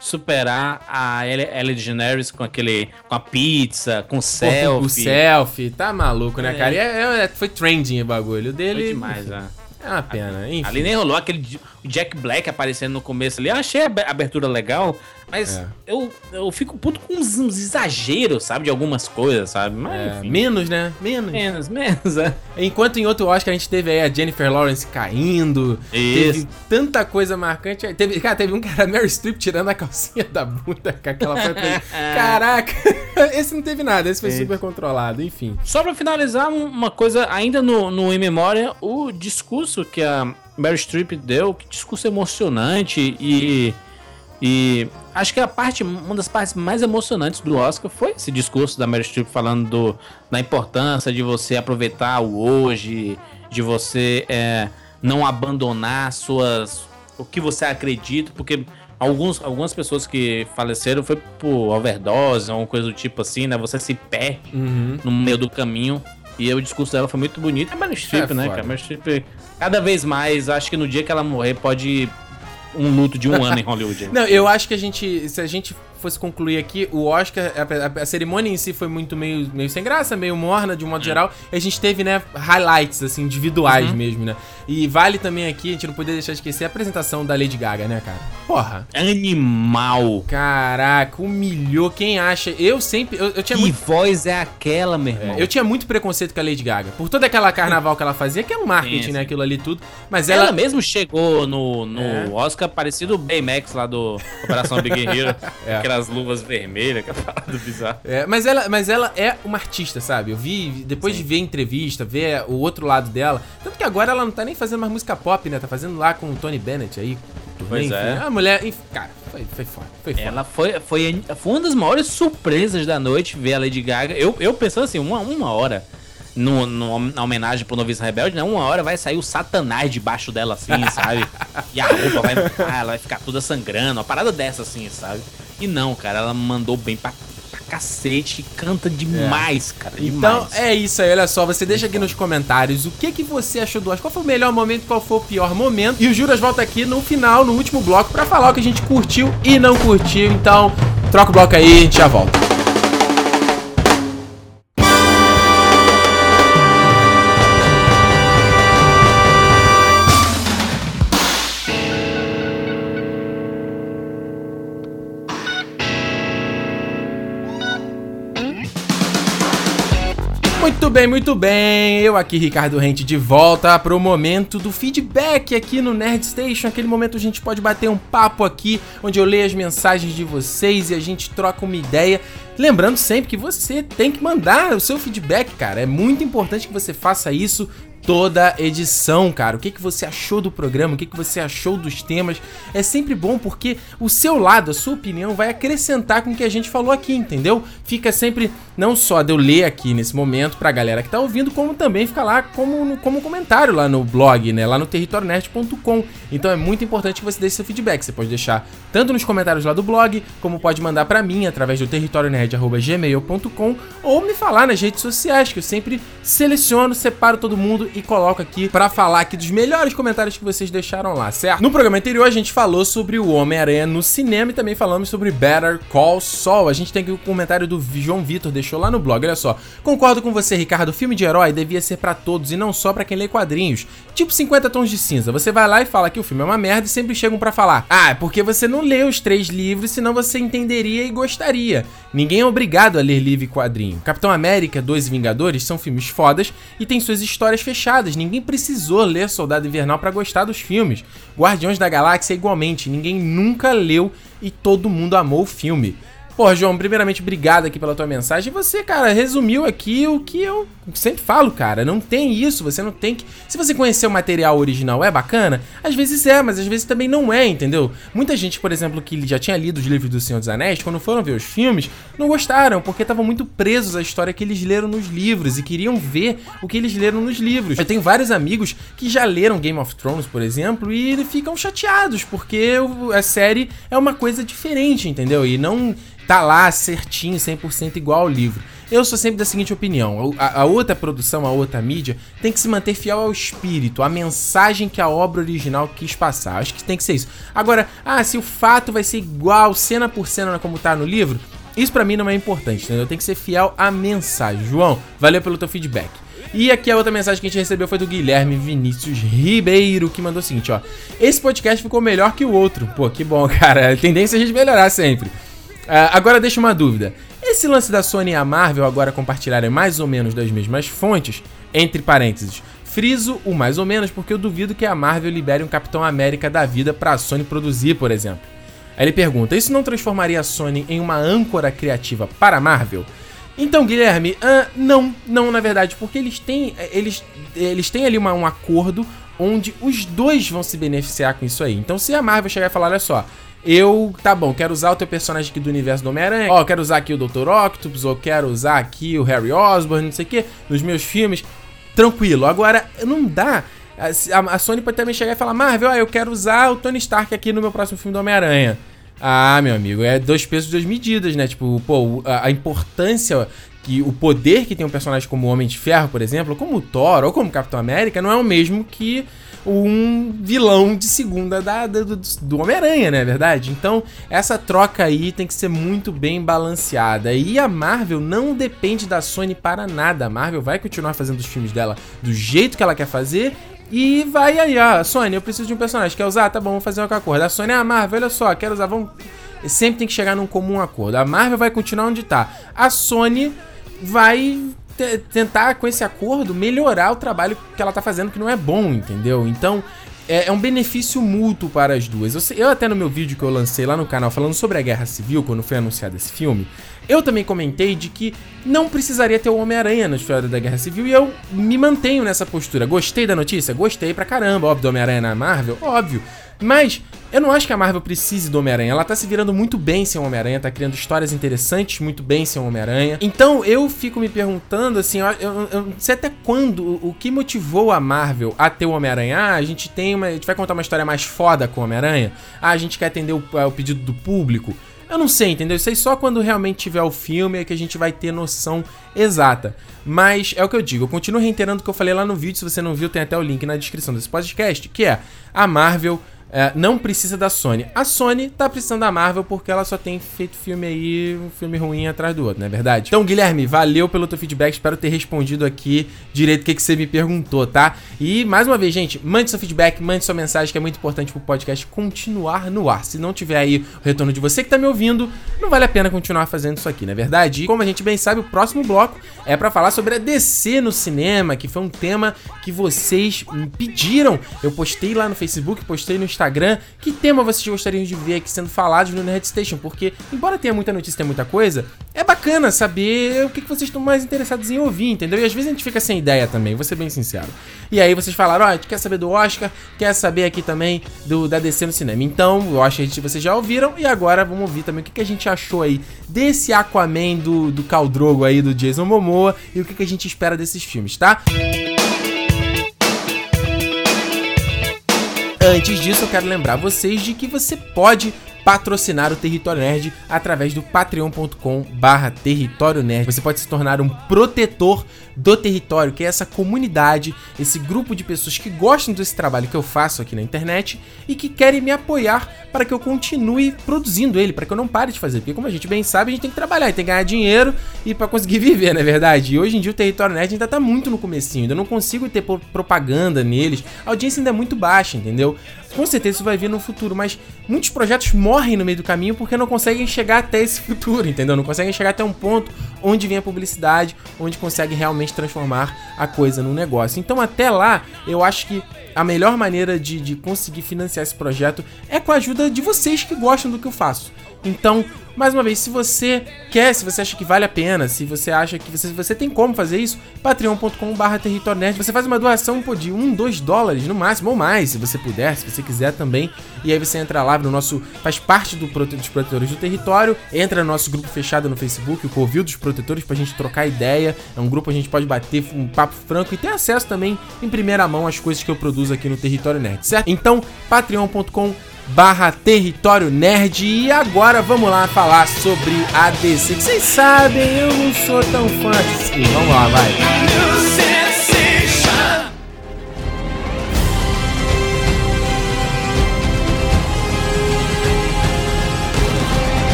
superar a Ellen DeGeneres com aquele com a pizza, com o selfie. O selfie, tá maluco, né, é. cara? É, é, foi trending o bagulho dele. Foi demais, né? É uma pena, enfim. Ali nem rolou aquele Jack Black aparecendo no começo ali. Eu achei a abertura legal, mas é. eu, eu fico puto com uns, uns, exageros, sabe? De algumas coisas, sabe? Mas, é, menos, né? Menos. Menos, menos, é. Enquanto em outro Oscar a gente teve aí a Jennifer Lawrence caindo. Isso. Teve tanta coisa marcante. Teve, cara, teve um cara, Mary Streep, tirando a calcinha da bunda com aquela Caraca! esse não teve nada, esse foi super controlado, enfim. Só pra finalizar, uma coisa ainda no, no Em Memória, o discurso que a Mary Streep deu, que discurso emocionante e. E acho que a parte, uma das partes mais emocionantes do Oscar foi esse discurso da Mary Streep falando do, da importância de você aproveitar o hoje, de você é, não abandonar suas o que você acredita, porque alguns, algumas pessoas que faleceram foi por overdose, ou coisa do tipo assim, né? Você se perde uhum. no meio do caminho. E o discurso dela foi muito bonito. É Meryl Streep, é, né, cara? Meryl Streep, cada vez mais, acho que no dia que ela morrer pode um luto de um ano em Hollywood. Não, eu acho que a gente, se a gente fosse concluir aqui, o Oscar, a, a, a, cerimônia em si foi muito meio, meio sem graça, meio morna, de um modo hum. geral. E a gente teve, né, highlights, assim, individuais uhum. mesmo, né? E vale também aqui, a gente não poderia deixar de esquecer a apresentação da Lady Gaga, né, cara? Porra. Animal. Caraca, humilhou quem acha. Eu sempre. Eu, eu tinha que muito... voz é aquela, meu irmão? É, eu tinha muito preconceito com a Lady Gaga. Por toda aquela carnaval que ela fazia, que é um marketing, Sim. né? Aquilo ali tudo. Mas ela. Ela mesmo chegou no, no é. Oscar parecido o Baymax lá do Operação Big Hero. é. Aquelas luvas vermelhas, que é bizarro. É, mas ela, mas ela é uma artista, sabe? Eu vi, depois Sim. de ver entrevista, ver o outro lado dela. Tanto que agora ela não tá nem fazendo mais música pop, né? Tá fazendo lá com o Tony Bennett aí. Pois enfim, é. A mulher, enfim, cara, foi, foi foda. Foi foda. Ela foi, foi, foi uma das maiores surpresas da noite ver a Lady Gaga. Eu, eu pensando assim, uma, uma hora no, no, na homenagem pro Noviço Rebelde, né? Uma hora vai sair o Satanás debaixo dela, assim, sabe? E a roupa vai. Ah, ela vai ficar toda sangrando, uma parada dessa, assim, sabe? E não, cara, ela mandou bem pra cacete, canta demais, é. cara. Demais. Então é isso aí, olha só. Você deixa aqui nos comentários o que, que você achou do Oscar. Qual foi o melhor momento, qual foi o pior momento. E o Juras volta aqui no final, no último bloco, para falar o que a gente curtiu e não curtiu. Então, troca o bloco aí e a gente já volta. Muito bem, muito bem. Eu aqui, Ricardo Rente, de volta para o momento do feedback aqui no Nerd Station. Aquele momento a gente pode bater um papo aqui, onde eu leio as mensagens de vocês e a gente troca uma ideia. Lembrando sempre que você tem que mandar o seu feedback, cara. É muito importante que você faça isso toda edição, cara. O que, que você achou do programa? O que, que você achou dos temas? É sempre bom porque o seu lado, a sua opinião, vai acrescentar com o que a gente falou aqui, entendeu? Fica sempre, não só de eu ler aqui nesse momento pra galera que tá ouvindo, como também fica lá como, como comentário lá no blog, né? Lá no territorionerd.com. Então é muito importante que você deixe seu feedback. Você pode deixar tanto nos comentários lá do blog, como pode mandar para mim através do territorionerd.gmail.com ou me falar nas redes sociais, que eu sempre seleciono, separo todo mundo e coloco aqui para falar aqui dos melhores comentários que vocês deixaram lá, certo? No programa anterior a gente falou sobre o Homem-Aranha no cinema e também falamos sobre Better Call Saul. A gente tem aqui o comentário do João Vitor, deixou lá no blog, olha só. Concordo com você, Ricardo, o filme de herói devia ser para todos e não só para quem lê quadrinhos. Tipo 50 tons de cinza. Você vai lá e fala que o filme é uma merda e sempre chegam para falar: "Ah, é porque você não leu os três livros, senão você entenderia e gostaria". Ninguém é obrigado a ler livro e quadrinho. Capitão América 2 e Vingadores são filmes fodas e têm suas histórias fechadas. Ninguém precisou ler Soldado Invernal para gostar dos filmes. Guardiões da Galáxia igualmente, ninguém nunca leu e todo mundo amou o filme. Pô, João, primeiramente, obrigado aqui pela tua mensagem. Você, cara, resumiu aqui o que eu sempre falo, cara. Não tem isso, você não tem que. Se você conhecer o material original é bacana, às vezes é, mas às vezes também não é, entendeu? Muita gente, por exemplo, que já tinha lido os livros do Senhor dos Anéis, quando foram ver os filmes, não gostaram, porque estavam muito presos à história que eles leram nos livros e queriam ver o que eles leram nos livros. Eu tenho vários amigos que já leram Game of Thrones, por exemplo, e ficam chateados, porque a série é uma coisa diferente, entendeu? E não tá lá certinho, 100% igual ao livro. Eu sou sempre da seguinte opinião: a, a, outra produção, a outra mídia, tem que se manter fiel ao espírito, à mensagem que a obra original quis passar. Acho que tem que ser isso. Agora, ah, se o fato vai ser igual, cena por cena, como tá no livro, isso para mim não é importante, entendeu? Tem que ser fiel à mensagem. João, valeu pelo teu feedback. E aqui a outra mensagem que a gente recebeu foi do Guilherme Vinícius Ribeiro, que mandou o seguinte, ó. Esse podcast ficou melhor que o outro. Pô, que bom, cara. A tendência é a gente melhorar sempre. Uh, agora deixa uma dúvida. Esse lance da Sony e a Marvel agora compartilharem mais ou menos das mesmas fontes, entre parênteses, friso o mais ou menos porque eu duvido que a Marvel libere um Capitão América da vida para a Sony produzir, por exemplo. Aí ele pergunta: isso não transformaria a Sony em uma âncora criativa para a Marvel? Então, Guilherme, uh, não, não na verdade, porque eles têm, eles, eles têm ali uma, um acordo onde os dois vão se beneficiar com isso aí. Então, se a Marvel chegar e falar, olha só, eu, tá bom, quero usar o teu personagem aqui do universo do Homem-Aranha, ó, quero usar aqui o Dr. Octopus, ou quero usar aqui o Harry Osborn, não sei o que, nos meus filmes, tranquilo. Agora, não dá. A, a Sony pode também chegar e falar, Marvel, ó, eu quero usar o Tony Stark aqui no meu próximo filme do Homem-Aranha. Ah, meu amigo, é dois pesos, duas medidas, né? Tipo, pô, a, a importância que o poder que tem um personagem como o Homem de Ferro, por exemplo, ou como o Thor, ou como o Capitão América, não é o mesmo que um vilão de segunda da, do, do Homem-Aranha, né? Verdade? Então, essa troca aí tem que ser muito bem balanceada. E a Marvel não depende da Sony para nada. A Marvel vai continuar fazendo os filmes dela do jeito que ela quer fazer e vai aí, ó, Sony, eu preciso de um personagem. Quer usar? Tá bom, vamos fazer uma acordo. A Sony é a Marvel, olha só, quero usar, vamos. Sempre tem que chegar num comum acordo. A Marvel vai continuar onde tá. A Sony vai tentar, com esse acordo, melhorar o trabalho que ela tá fazendo, que não é bom, entendeu? Então, é, é um benefício mútuo para as duas. Eu, eu, até no meu vídeo que eu lancei lá no canal falando sobre a Guerra Civil, quando foi anunciado esse filme, eu também comentei de que não precisaria ter o Homem-Aranha na história da Guerra Civil e eu me mantenho nessa postura. Gostei da notícia? Gostei pra caramba. Óbvio, do Homem-Aranha na Marvel? Óbvio. Mas eu não acho que a Marvel precise do Homem-Aranha. Ela tá se virando muito bem sem o Homem-Aranha, tá criando histórias interessantes muito bem sem o Homem-Aranha. Então eu fico me perguntando assim, eu, eu, eu, não sei até quando, o, que motivou a Marvel a ter o Homem-Aranha. Ah, a gente tem uma. A gente vai contar uma história mais foda com o Homem-Aranha. Ah, a gente quer atender o, o pedido do público. Eu não sei, entendeu? Isso aí só quando realmente tiver o filme é que a gente vai ter noção exata. Mas é o que eu digo, eu continuo reiterando o que eu falei lá no vídeo, se você não viu, tem até o link na descrição desse podcast, que é a Marvel é, não precisa da Sony. A Sony tá precisando da Marvel porque ela só tem feito filme aí, um filme ruim atrás do outro, não é verdade? Então, Guilherme, valeu pelo teu feedback. Espero ter respondido aqui direito o que, que você me perguntou, tá? E mais uma vez, gente, mande seu feedback, mande sua mensagem, que é muito importante pro podcast continuar no ar. Se não tiver aí o retorno de você que tá me ouvindo, não vale a pena continuar fazendo isso aqui, não é verdade? E como a gente bem sabe, o próximo bloco é para falar sobre a DC no cinema, que foi um tema que vocês me pediram. Eu postei lá no Facebook, postei no Instagram Instagram que tema vocês gostariam de ver aqui sendo falados no Nerd Station, porque, embora tenha muita notícia, tenha muita coisa, é bacana saber o que, vocês estão mais interessados em ouvir, entendeu? E às vezes a gente fica sem ideia também, vou ser bem sincero. E aí vocês falaram, ó, a gente quer saber do Oscar, quer saber aqui também do da DC no cinema. Então, eu acho que vocês já ouviram, e agora vamos ouvir também o que, que a gente achou aí desse Aquaman do, do Caldrogo aí, do Jason Momoa, e o que, que a gente espera desses filmes, tá? Música Antes disso, eu quero lembrar vocês de que você pode patrocinar o Território Nerd através do patreon.com barra Território Nerd. Você pode se tornar um protetor do território, que é essa comunidade, esse grupo de pessoas que gostam desse trabalho que eu faço aqui na internet e que querem me apoiar para que eu continue produzindo ele, para que eu não pare de fazer. Porque como a gente bem sabe, a gente tem que trabalhar, tem que ganhar dinheiro e para conseguir viver, não é verdade? E hoje em dia o Território Nerd ainda tá muito no comecinho, ainda não consigo ter propaganda neles. A audiência ainda é muito baixa, entendeu? Com certeza isso vai vir no futuro, mas muitos projetos morrem no meio do caminho porque não conseguem chegar até esse futuro, entendeu? Não conseguem chegar até um ponto onde vem a publicidade, onde consegue realmente transformar a coisa num negócio. Então, até lá, eu acho que a melhor maneira de, de conseguir financiar esse projeto é com a ajuda de vocês que gostam do que eu faço. Então, mais uma vez, se você quer, se você acha que vale a pena, se você acha que você, você tem como fazer isso, patreon.com.br território nerd. Você faz uma doação pô, de 1, 2 dólares no máximo, ou mais, se você puder, se você quiser também. E aí você entra lá no nosso. faz parte do, dos protetores do território, entra no nosso grupo fechado no Facebook, o Covil dos Protetores, pra gente trocar ideia. É um grupo a gente pode bater um papo franco e ter acesso também em primeira mão às coisas que eu produzo aqui no Território Nerd, certo? Então, patreon.com.br barra Território Nerd. E agora vamos lá falar sobre a. Que vocês sabem, eu não sou tão fã assim. Vamos lá, vai.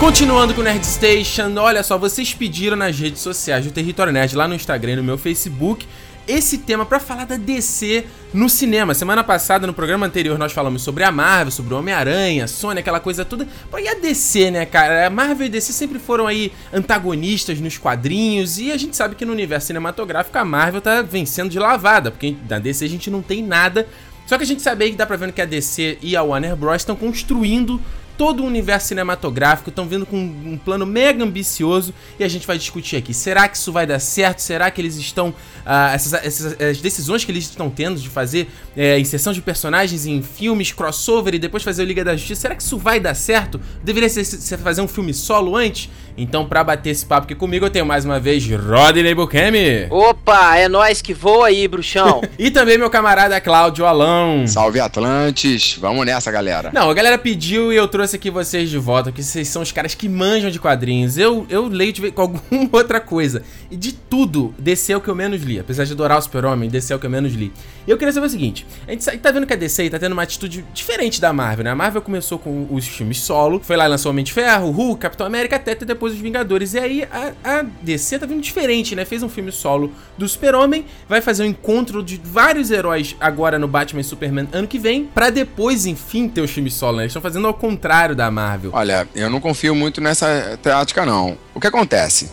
Continuando com o Nerd Station, olha só, vocês pediram nas redes sociais do Território Nerd, lá no Instagram e no meu Facebook, esse tema para falar da DC no cinema. Semana passada, no programa anterior, nós falamos sobre a Marvel, sobre o Homem-Aranha, Sony, aquela coisa toda. Pô, e a DC, né, cara? A Marvel e a DC sempre foram aí antagonistas nos quadrinhos e a gente sabe que no universo cinematográfico a Marvel tá vencendo de lavada, porque na DC a gente não tem nada. Só que a gente sabe aí que dá pra ver que a DC e a Warner Bros. estão construindo todo o universo cinematográfico, estão vindo com um plano mega ambicioso e a gente vai discutir aqui. Será que isso vai dar certo? Será que eles estão. Uh, essas, essas as decisões que eles estão tendo de fazer é, inserção de personagens em filmes, crossover e depois fazer o Liga da Justiça, será que isso vai dar certo? Deveria ser, ser fazer um filme solo antes? Então, pra bater esse papo aqui comigo, eu tenho mais uma vez Rodney Bukemi. Opa, é nós que voa aí, bruxão. e também meu camarada Cláudio Alão. Salve Atlantes, vamos nessa, galera. Não, a galera pediu e eu trouxe aqui vocês de volta, que vocês são os caras que manjam de quadrinhos. Eu, eu leio de com alguma outra coisa. E de tudo, DC é o que eu menos li. Apesar de adorar o Super-Homem, DC é o que eu menos li. E eu queria saber o seguinte: a gente tá vendo que a DC tá tendo uma atitude diferente da Marvel, né? A Marvel começou com os filmes solo, foi lá e lançou Homem de Ferro, Hulk, Capitão América, até depois os Vingadores. E aí a, a DC tá vindo diferente, né? Fez um filme solo do Super-Homem, vai fazer um encontro de vários heróis agora no Batman e Superman ano que vem, para depois, enfim, ter os filmes solo, né? Eles estão fazendo ao contrário da Marvel. Olha, eu não confio muito nessa tática, não. O que acontece?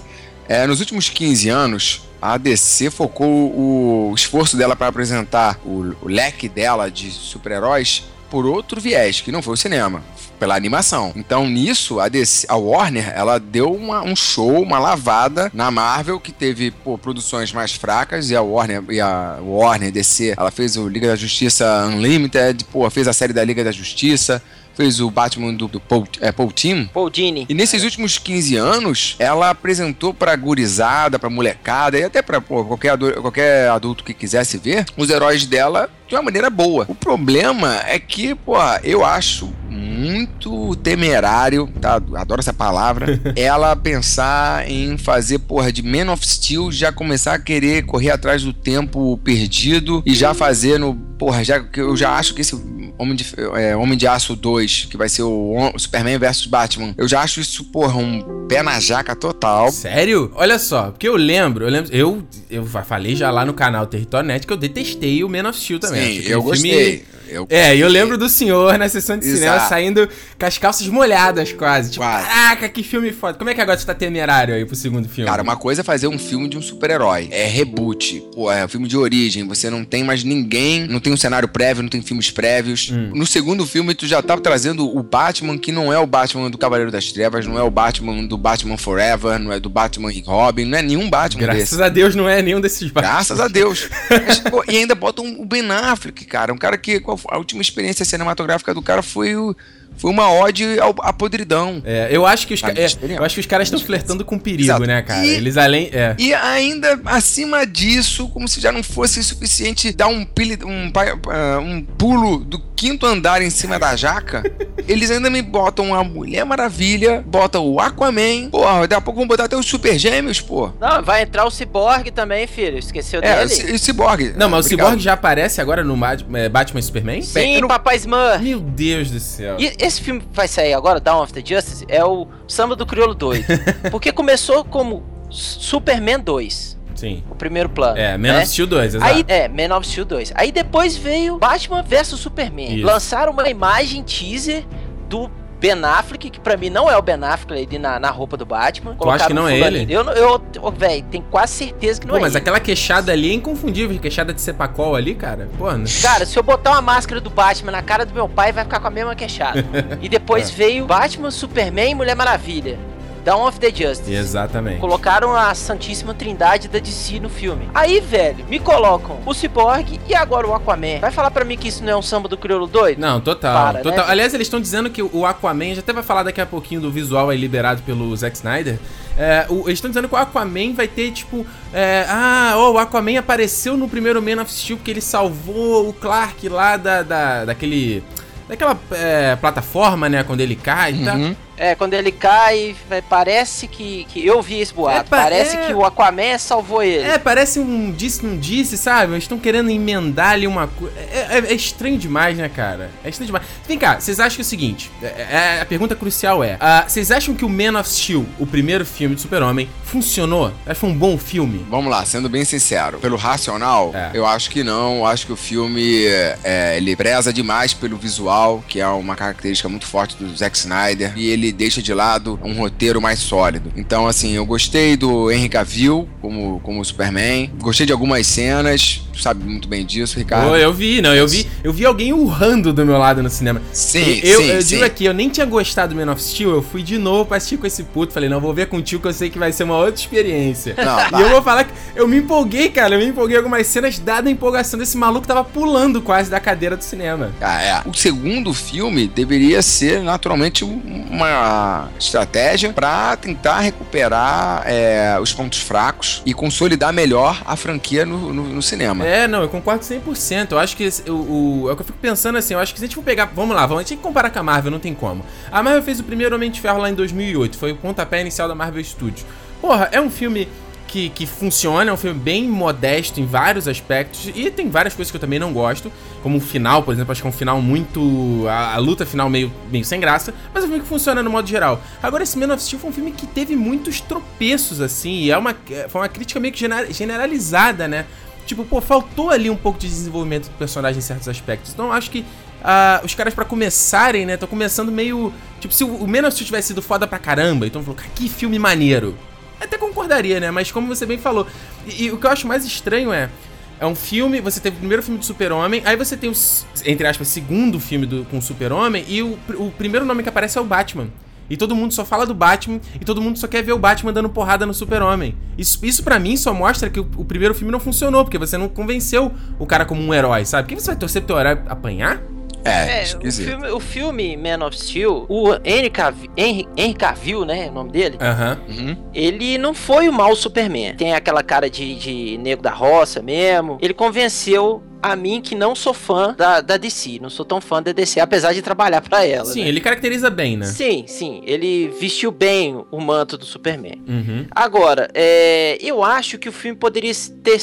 É, nos últimos 15 anos, a DC focou o esforço dela para apresentar o leque dela de super-heróis por outro viés, que não foi o cinema, pela animação. Então, nisso, a, DC, a Warner, ela deu uma, um show, uma lavada na Marvel, que teve pô, produções mais fracas, e a Warner, e a Warner DC, ela fez o Liga da Justiça Unlimited, pô, fez a série da Liga da Justiça, fez o Batman do, do Paul, é, Paul Tim. Paul Dini. E nesses últimos 15 anos, ela apresentou pra gurizada, pra molecada e até pra pô, qualquer, qualquer adulto que quisesse ver os heróis dela de uma maneira boa. O problema é que, pô, eu acho muito temerário, tá? Adoro essa palavra. ela pensar em fazer, porra, de Man of Steel, já começar a querer correr atrás do tempo perdido e já fazer no. Porra, já, eu já acho que esse Homem de, é, Homem de Aço 2, que vai ser o Superman vs Batman. Eu já acho isso, porra, um pé na jaca total. Sério? Olha só, porque eu lembro, eu lembro, eu, eu falei já lá no canal Território Net que eu detestei o Man of Steel também. Sim, eu gostei. Eu é, eu lembro do senhor na sessão de Exato. cinema saindo com as calças molhadas quase. Tipo, quase. caraca, que filme foda. Como é que agora você tá temerário aí pro segundo filme? Cara, uma coisa é fazer um filme de um super-herói. É reboot. Pô, é um filme de origem. Você não tem mais ninguém, não tem um cenário prévio, não tem filmes prévios. Hum. No segundo filme, tu já tá trazendo o Batman que não é o Batman do Cavaleiro das Trevas, não é o Batman do Batman Forever, não é do Batman e Robin, não é nenhum Batman Graças desse. a Deus não é nenhum desses Batman. Graças a Deus. Mas, pô, e ainda botam o Ben Affleck, cara. Um cara que a última experiência cinematográfica do cara foi o foi uma ode ao, à podridão. É, eu acho que os, é, eu acho que os caras estão flertando com perigo, Exato. né, cara? E, Eles além. É. E ainda acima disso, como se já não fosse suficiente dar um, um, uh, um pulo do quinto andar em cima da jaca, eles ainda me botam a Mulher Maravilha, botam o Aquaman, porra, daqui a pouco vão botar até os Super Gêmeos, pô. Não, vai entrar o Cyborg também, filho. Esqueceu é, dele? o Cyborg. Não, mas Obrigado. o Cyborg já aparece agora no é, Batman e Superman? Sim, Bem, Papai Smurf. Meu Deus do céu. E esse filme vai sair agora, Dawn of the Justice, é o Samba do Crioulo Doido. Porque começou como Superman 2. Sim. O primeiro plano. É, Man né? of Steel 2, exato. Aí, é, Man of Steel 2. Aí depois veio Batman vs Superman. Isso. Lançaram uma imagem teaser do Ben Affleck, que pra mim não é o Ben Affleck ali na, na roupa do Batman. Tu acha que não é ele? Eu, eu, eu velho, tenho quase certeza que não Pô, é mas ele. aquela queixada ali é inconfundível, queixada de Sepacol ali, cara. Pô, não... Cara, se eu botar uma máscara do Batman na cara do meu pai, vai ficar com a mesma queixada. e depois é. veio Batman, Superman e Mulher Maravilha. Dawn of the Justice. Exatamente. Colocaram a Santíssima Trindade da DC no filme. Aí, velho, me colocam o Cyborg e agora o Aquaman. Vai falar para mim que isso não é um samba do crioulo doido? Não, total. Para, total. Né? Aliás, eles estão dizendo que o Aquaman, já até vai falar daqui a pouquinho do visual aí liberado pelo Zack Snyder. É, o, eles estão dizendo que o Aquaman vai ter, tipo. É, ah, oh, o Aquaman apareceu no primeiro Man of Steel porque ele salvou o Clark lá da, da daquele. Daquela é, plataforma, né? Quando ele cai e uhum. tal. É, quando ele cai, parece que, que eu vi esse boato. É, parece é... que o Aquaman salvou ele. É, parece um disse não disse, sabe? Eles estão querendo emendar ali uma coisa. É, é, é, estranho demais, né, cara? É estranho demais. Vem cá, vocês acham que é o seguinte? É, é, a pergunta crucial é: uh, vocês acham que o Man of Steel, o primeiro filme de Super-Homem, funcionou? Acho que foi um bom filme? Vamos lá, sendo bem sincero. Pelo racional, eu acho que não. Eu acho que o filme ele preza demais pelo visual, que é uma característica muito forte do Zack Snyder. E ele ele deixa de lado um roteiro mais sólido. Então, assim, eu gostei do Henry Cavill como, como Superman, gostei de algumas cenas, tu sabe muito bem disso, Ricardo. Oh, eu vi, não, eu vi, eu vi alguém urrando do meu lado no cinema. Sim, eu, sim, eu sim. digo aqui, eu nem tinha gostado do Man of Steel, eu fui de novo pra assistir com esse puto, falei, não, vou ver contigo que eu sei que vai ser uma outra experiência. Não, e eu vou falar que eu me empolguei, cara, eu me empolguei algumas cenas dada a empolgação desse maluco que tava pulando quase da cadeira do cinema. Ah, é. O segundo filme deveria ser naturalmente uma estratégia para tentar recuperar é, os pontos fracos e consolidar melhor a franquia no, no, no, cinema. É, não, eu concordo 100%. Eu acho que o, o, é o que eu fico pensando assim, eu acho que se a gente for pegar, vamos lá, vamos, a gente tem que comparar com a Marvel, não tem como. A Marvel fez o primeiro Homem de Ferro lá em 2008, foi o pontapé inicial da Marvel Studios. Porra, é um filme que, que funciona, é um filme bem modesto em vários aspectos, e tem várias coisas que eu também não gosto, como o final, por exemplo, acho que é um final muito. A, a, luta final meio, meio sem graça, mas é um filme que funciona no modo geral. Agora, esse Man of Steel foi um filme que teve muitos tropeços, assim, e é uma, foi uma crítica meio que generalizada, né? Tipo, pô, faltou ali um pouco de desenvolvimento do personagem em certos aspectos. Então, acho que uh, os caras, para começarem, né, estão começando meio. Tipo, se o, o Man of Steel tivesse sido foda pra caramba, então falou, que filme maneiro até concordaria, né? Mas como você bem falou. E, e, o que eu acho mais estranho é. É um filme, você teve o primeiro filme do Super-Homem, aí você tem o, entre aspas, segundo filme do, com o Super-Homem, e o, o primeiro nome que aparece é o Batman. E todo mundo só fala do Batman e todo mundo só quer ver o Batman dando porrada no Super-Homem. Isso, isso para mim só mostra que o, o, primeiro filme não funcionou, porque você não convenceu o cara como um herói, sabe? Por que você vai torcer pro teu herói apanhar? É, é o, filme, o filme Man of Steel, o Henry Cavill, Henry, Henry Cavill né, o nome dele, uhum. ele não foi o mau Superman. Tem aquela cara de, de nego da roça mesmo. Ele convenceu a mim que não sou fã da, da DC, não sou tão fã da DC, apesar de trabalhar para ela. Sim, né? ele caracteriza bem, né? Sim, sim, ele vestiu bem o manto do Superman. Uhum. Agora, é, eu acho que o filme poderia ter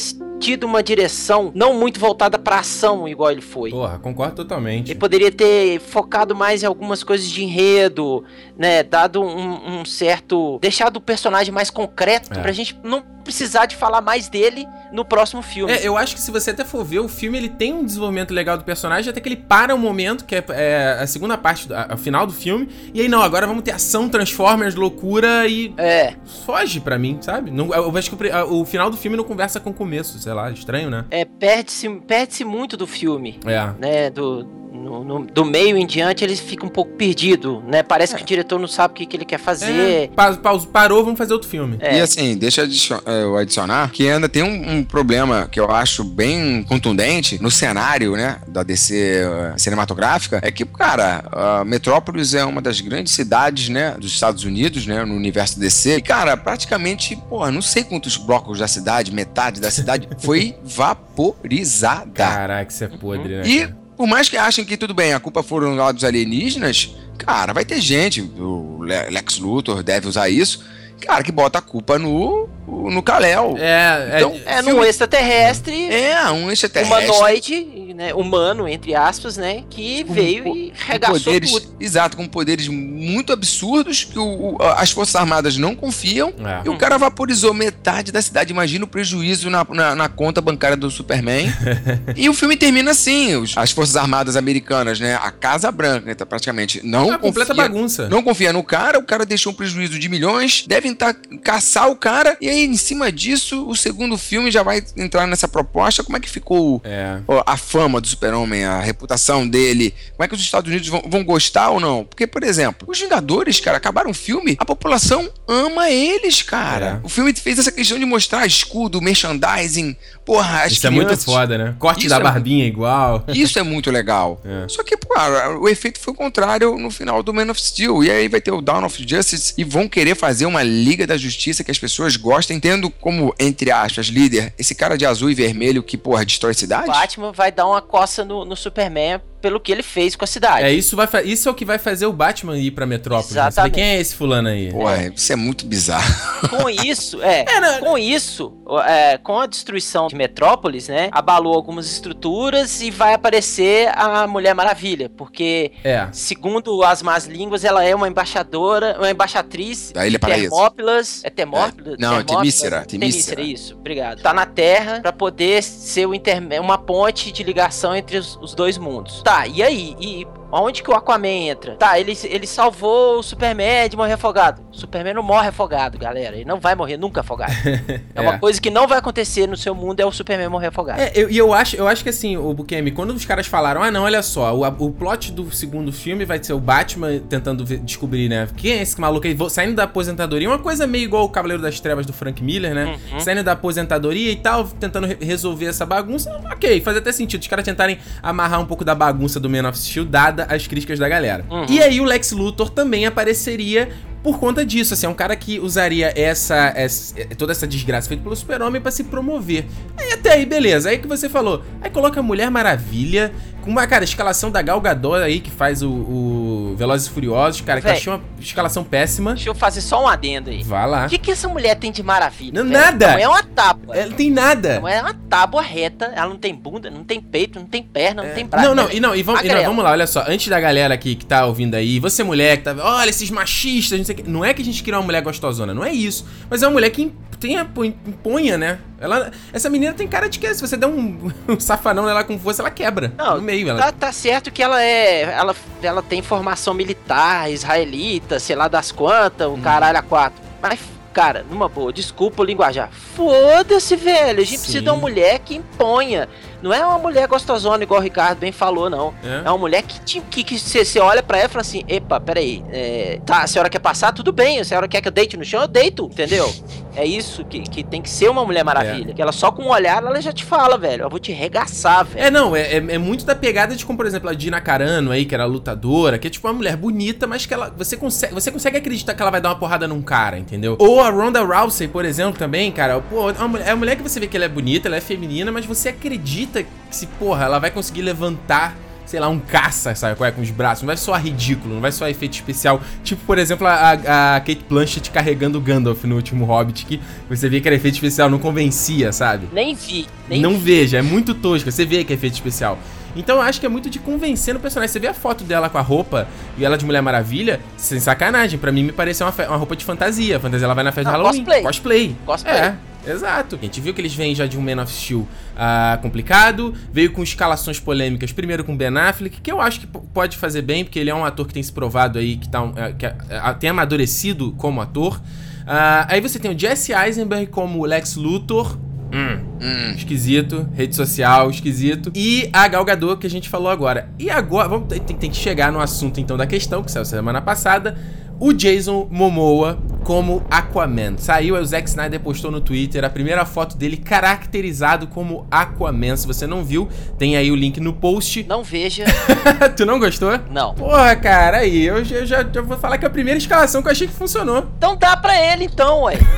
tido uma direção não muito voltada pra ação, igual ele foi. Porra, concordo totalmente. Ele poderia ter focado mais em algumas coisas de enredo, né? Dado um, um certo. deixado o personagem mais concreto, é. pra gente não precisar de falar mais dele no próximo filme. É, eu acho que se você até for ver o filme, ele tem um desenvolvimento legal do personagem, até que ele para um momento, que é, é a segunda parte, a, a, final do filme, e aí não, agora vamos ter ação, Transformers, loucura e. É. Foge pra mim, sabe? Não, eu acho que o, o, final do filme não conversa com o começo, sei lá, estranho, né? É, perde-se perde muito do filme. É. Né? Do no, no, do meio em diante ele fica um pouco perdido, né? Parece é. que o diretor não sabe o que, que ele quer fazer. É. Pa, pa, parou, vamos fazer outro filme. É. E assim, deixa eu adicionar que ainda tem um, um, problema que eu acho bem contundente no cenário, né, da DC uh, cinematográfica, é que, cara, uh, Metrópolis é uma das grandes cidades, né, dos Estados Unidos, né, no universo DC. E, cara, praticamente, pô, não sei quantos blocos da cidade, metade da cidade, foi vaporizada. Caraca, isso é podre, né? E por mais que achem que tudo bem, a culpa foram lá dos alienígenas, cara, vai ter gente, o Lex Luthor deve usar isso, cara, que bota a culpa no no Kal-El. É, é, então, é, é num extraterrestre. É, um extraterrestre. Humanoide, né, humano, entre aspas, né, que com, veio com, e regaçou poderes, tudo. Exato, com poderes muito absurdos que o, o, as Forças Armadas não confiam. É. E o cara vaporizou metade da cidade. Imagina o prejuízo na, na, na conta bancária do Superman. e o filme termina assim, os, as Forças Armadas americanas, né, a Casa Branca, né, tá, praticamente, não é confia, completa bagunça. Não confia no cara, o cara deixou um prejuízo de milhões, devem tá, caçar o cara, e aí em cima disso, o segundo filme já vai entrar nessa proposta. Como é que ficou é. a fama do Super-Homem, a reputação dele? Como é que os Estados Unidos vão, vão, gostar ou não? Porque, por exemplo, os Vingadores, cara, acabaram o filme, a população ama eles, cara. É. O filme fez essa questão de mostrar escudo, merchandising. Porra, as Isso crianças... é muito foda, né? Corte da é barbinha igual. Isso é muito legal. É. Só que, pô, o efeito foi o contrário no final do Man of Steel. E aí vai ter o Dawn of Justice e vão querer fazer uma Liga da Justiça que as pessoas gostem, tendo como, entre aspas, líder esse cara de azul e vermelho que, porra, destrói a cidade? O Batman vai dar uma coça no, no Superman pelo que ele fez com a cidade. É, isso, vai, isso é o que vai fazer o Batman ir pra Metrópole. Né? Exatamente. Quem é esse fulano aí? Pô, é. isso é muito bizarro. Com isso, é, é com isso, é, com a destruição de Metrópolis, né, abalou algumas estruturas e vai aparecer a Mulher Maravilha, porque, é. segundo as más línguas, ela é uma embaixadora, uma embaixatriz da Ilha Paraíso. Termópilas, é Termópilas? É. Não, é Temícera. Temícera, isso, obrigado. Tá na Terra para poder ser o uma ponte de ligação entre os, os dois mundos. Tá, Tá, e aí? E Onde que o Aquaman entra? Tá, ele, ele salvou o Superman de morrer afogado. O Superman não morre afogado, galera. Ele não vai morrer nunca afogado. é, é uma coisa que não vai acontecer no seu mundo é o Superman morrer afogado. É, e eu, eu, acho, eu acho que assim, o Bukemi, quando os caras falaram, ah não, olha só, o, o plot do segundo filme vai ser o Batman tentando descobrir, né, quem é esse maluco aí, saindo da aposentadoria, uma coisa meio igual o Cavaleiro das Trevas do Frank Miller, né? Uhum. Saindo da aposentadoria e tal, tentando re resolver essa bagunça, ok, faz até sentido. Os caras tentarem amarrar um pouco da bagunça do Man of Steel, dada as críticas da galera. Uhum. E aí o Lex Luthor também apareceria por conta disso, assim, é um cara que usaria essa, essa toda essa desgraça feita pelo super-homem pra se promover. Aí até aí, beleza, aí que você falou, aí coloca a Mulher Maravilha, com uma, cara, escalação da Gal Gadot aí, que faz o, o Velozes e Furiosos, cara, que Véi. achei uma escalação péssima. Deixa eu fazer só um adendo aí. Vá lá. O que, que essa mulher tem de maravilha? Não, nada. Não é uma tábua. Ela tem nada. Não é uma tábua reta. Ela não tem bunda, não tem peito, não tem perna, não tem braço. Não, não, Ela é e não, e vamos, e não, vamos lá, olha só. Antes da galera aqui que tá ouvindo aí, você mulher que tá. Olha, esses machistas, não sei Não é que a gente queria uma mulher gostosona, não é isso. Mas é uma mulher que im- tem a, imponha, né? Ela, essa menina tem cara de que se você der um, um safanão nela com força, ela quebra. Não, no meio. Ela, Tá, tá certo que ela é. Ela, ela tem formação militar, israelita, sei lá das quantas, Hum. o caralho a quatro. Mas, cara, numa boa, desculpa o linguajar. Foda-se, velho. A gente Sim. precisa de uma mulher que imponha. Não é uma mulher gostosona, igual o Ricardo bem falou, não. É. É uma mulher que te- que que você você olha pra ela e fala assim: Epa, peraí, é, tá, a senhora quer passar? Tudo bem, a senhora quer que eu deite no chão? Eu deito, entendeu? É isso que, que tem que ser uma Mulher Maravilha. Que ela só com um olhar ela já te fala, velho. Eu vou te regaçar, velho. É, não, é, é, é muito da pegada de como, por exemplo, a Dina Carano aí, que era lutadora, que é tipo uma mulher bonita, mas que ela. Você consegue, você consegue acreditar que ela vai dar uma porrada num cara, entendeu? Ou a Ronda Rousey, por exemplo, também, cara. Pô, é uma mulher, é uma mulher que você vê que ela é bonita, ela é feminina, mas você acredita que se, porra, ela vai conseguir levantar. Sei lá, um caça, sabe qual é? Com os braços. Não vai soar ridículo, não vai soar efeito especial. Tipo, por exemplo, a, a Kate Blanchett carregando o Gandalf no último Hobbit, que você via que era efeito especial, não convencia, sabe? Nem vi, nem não vi. veja, é muito tosca, você vê que é efeito especial. Então eu acho que é muito de convencer no personagem. Você vê a foto dela com a roupa e ela de Mulher Maravilha, sem sacanagem. Pra mim me pareceu uma, uma roupa de fantasia. Fantasia ela vai na festa Não, de Halloween. cosplay. Cosplay. Cosplay. É, exato. A gente viu que eles vêm já de um Man of Steel ah, complicado. Veio com escalações polêmicas. Primeiro com Ben Affleck, que eu acho que pode fazer bem, porque ele é um ator que tem se provado aí, que, tá, um- é, que é, é, tem amadurecido como ator. Ah, aí você tem o Jesse Eisenberg como Lex Luthor. Hum, Hum. Esquisito, rede social, esquisito. E a Gal Gadot que a gente falou agora. E agora, vamos, tem, tem que chegar no assunto então da questão, que saiu semana passada. O Jason Momoa como Aquaman. Saiu, aí o Zack Snyder postou no Twitter a primeira foto dele caracterizado como Aquaman. Se você não viu, tem aí o link no post. Não veja, tu não gostou? não. Porra, cara, aí, eu já, já- já vou falar que é a primeira escalação que eu achei que funcionou. Então dá pra ele, então, ué.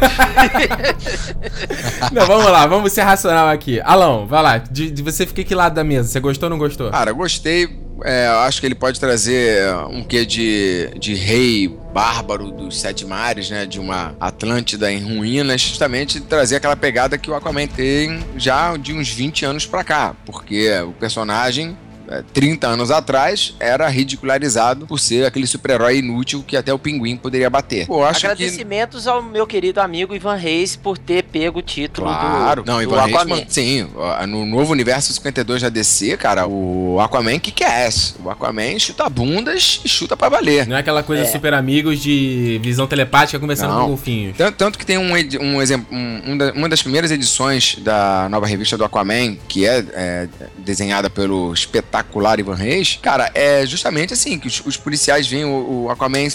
Não, vamos lá, vamos ser racional aqui. Alão, vai lá. De, de você fica que lado da mesa? Você gostou ou não gostou? Cara, gostei. É, acho que ele pode trazer um quê de, de rei bárbaro dos sete mares, né? De uma Atlântida em ruínas, justamente trazer aquela pegada que o Aquaman tem já de uns 20 anos pra cá. Porque o personagem, é, 30 anos atrás, era ridicularizado por ser aquele super-herói inútil que até o pinguim poderia bater. Pô, acho que. Agradecimentos ao meu querido amigo Ivan Reis por ter pego o título Claro, do, não, do Ivan Reis, Aquaman. man- sim, no novo universo 52 da DC, cara, o Aquaman que que é esse? O Aquaman chuta bundas e chuta pra valer. Não é aquela coisa É. super amigos de visão telepática conversando Não. com golfinhos. Tanto, tanto que tem um, um exemplo, um- um uma das primeiras edições da nova revista do Aquaman, que é, é, desenhada pelo espetacular Ivan Reis, cara, é justamente assim, que os, os policiais veem o, o Aquaman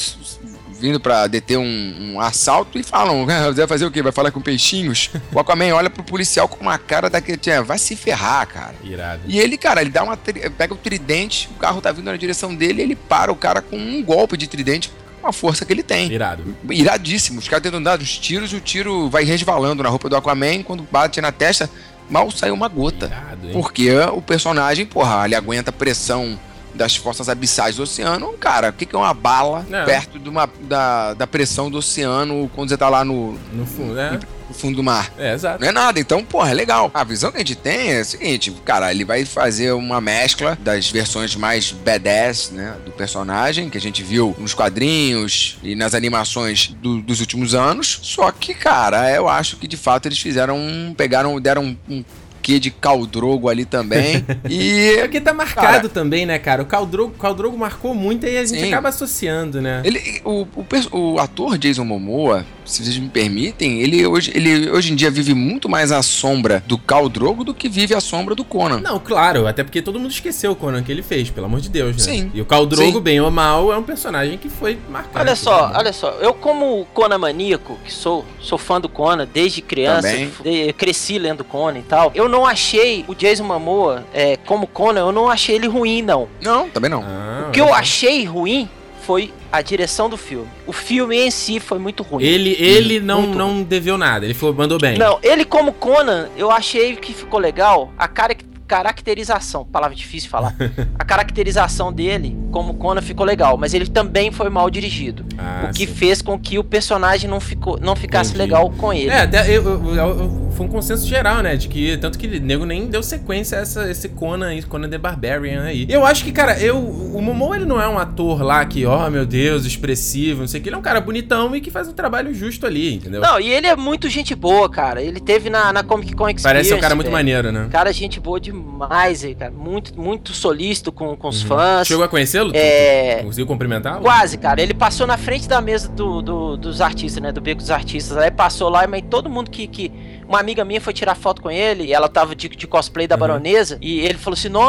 vindo pra deter um, um assalto e falam, "Ah, vai fazer o quê? Vai falar com peixinhos? O Aquaman olha pro policial com uma cara daquele, "Tchê, vai se ferrar, cara. Irado. E ele, cara, ele dá uma. pega o tridente, o carro tá vindo na direção dele, ele para o cara com um golpe de tridente com a força que ele tem. Irado. Iradíssimo. Os caras tentam dar uns tiros e o tiro vai resvalando na roupa do Aquaman. Quando bate na testa, mal sai uma gota. Irado? Porque o personagem, porra, ele aguenta a pressão das forças abissais do oceano. Cara, o que que é uma bala Não. perto de uma, da, da pressão do oceano quando você tá lá no, No fundo, né? No fundo do mar? É, exato. Não é nada, então, porra, é legal. A visão que a gente tem é a seguinte, cara, ele vai fazer uma mescla das versões mais badass, né, do personagem, que a gente viu nos quadrinhos e nas animações do- dos últimos anos. Só que, cara, eu acho que de fato eles fizeram, um- pegaram, deram um, um quê de caldrogo ali também. e É porque tá marcado também, né, cara? O Caldrogo, Caldrogo marcou muito e a gente Sim. acaba associando, né? Ele, o, o, o ator Jason Momoa, se vocês me permitem, ele hoje, ele hoje em dia vive muito mais à sombra do Khal Drogo do que vive à sombra do Conan. Não, claro, até porque todo mundo esqueceu o Conan que ele fez, pelo amor de Deus, né? Sim. E o Caldrogo, Sim. bem ou mal, é um personagem que foi marcado. Olha só, olha só, eu como Conan maníaco, que sou, sou fã do Conan desde criança, de- cresci lendo Conan e tal, eu não achei o Jason Momoa é, como Conan, eu não achei ele ruim, não. Não, também não. Ah, O que eu achei ruim foi a direção do filme. O filme em si foi muito ruim. Ele, ele Hum, não, não deveu nada, ele foi, mandou bem. Não, ele como Conan, eu achei que ficou legal. A cara- caracterização, palavra difícil de falar. a caracterização dele como Conan ficou legal, mas ele também foi mal dirigido. Ah, o que sim. fez com que o personagem não, ficou, não ficasse Entendi. legal com ele. É, até eu- eu- eu- foi um consenso geral, né? De que tanto que o nego nem deu sequência a essa, esse Conan aí, Conan the Barbarian aí. Eu acho que, cara, eu. O Momo ele não é um ator lá que, ó, meu Deus, expressivo, não sei o que. Ele é um cara bonitão e que faz um trabalho justo ali, entendeu? Não, e ele é muito gente boa, cara. Ele teve na, na Comic Con Experience. Parece um cara muito velho. maneiro, né? Cara, gente boa demais, aí, cara. Muito, muito solícito com, com os Uhum. fãs. Chegou a conhecê-lo? É. Conseguiu cumprimentá-lo? Quase, cara. Ele passou na frente da mesa do, do- dos artistas, né? Do beco dos artistas. Aí passou lá, mas todo mundo que. que... Uma amiga minha foi tirar foto com ele e ela tava de, de cosplay da Uhum. baronesa. E ele falou assim: Nó,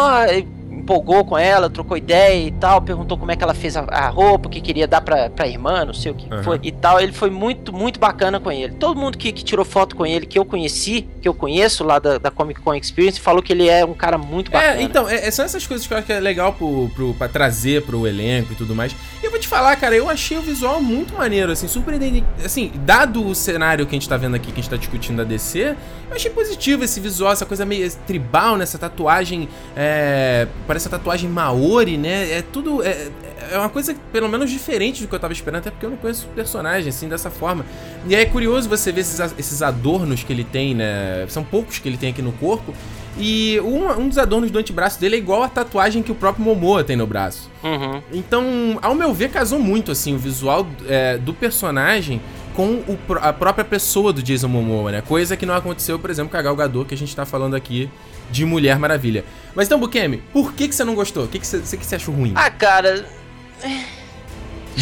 empolgou com ela, trocou ideia e tal. Perguntou como é que ela fez a, a roupa, o que queria dar pra, pra irmã, não sei o que Uhum. foi e tal. Ele foi muito, muito bacana com ele. Todo mundo que, que tirou foto com ele, que eu conheci, que eu conheço lá da, da Comic Con Experience, falou que ele é um cara muito bacana. É, então, é, é- são essas coisas que eu acho que é legal pro, pro, pra trazer pro elenco e tudo mais. E eu vou te falar, cara, eu achei o visual muito maneiro, assim, surpreendente. Assim, dado o cenário que a gente tá vendo aqui, que a gente tá discutindo da DC, eu achei positivo esse visual, essa coisa meio tribal, nessa tatuagem. É, parece a tatuagem Maori, né? É tudo. É, é uma coisa, pelo menos, diferente do que eu tava esperando, até porque eu não conheço o personagem, assim, dessa forma. E é curioso você ver esses, esses adornos que ele tem, né? São poucos que ele tem aqui no corpo. E um, um dos adornos do antebraço dele é igual a tatuagem que o próprio Momoa tem no braço. Uhum. Então, ao meu ver, casou muito, assim, o visual é, do personagem com o a própria pessoa do Jason Momoa, né? Coisa que não aconteceu, por exemplo, com a Gal Gadot, que a gente tá falando aqui de Mulher Maravilha. Mas então, Bukemi, por que, que você não gostou? O que, que, você, que você achou ruim? Ah, cara.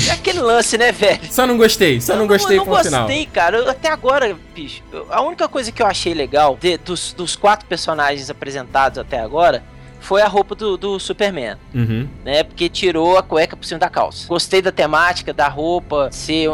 É aquele lance, né, velho? Só não gostei, só não, gostei eu com o não final. gostei, cara. Eu- até agora, bicho, a única coisa que eu achei legal de- dos, dos quatro personagens apresentados até agora foi a roupa do, do Superman, Uhum. né? Porque tirou a cueca por cima da calça. Gostei da temática, da roupa, ser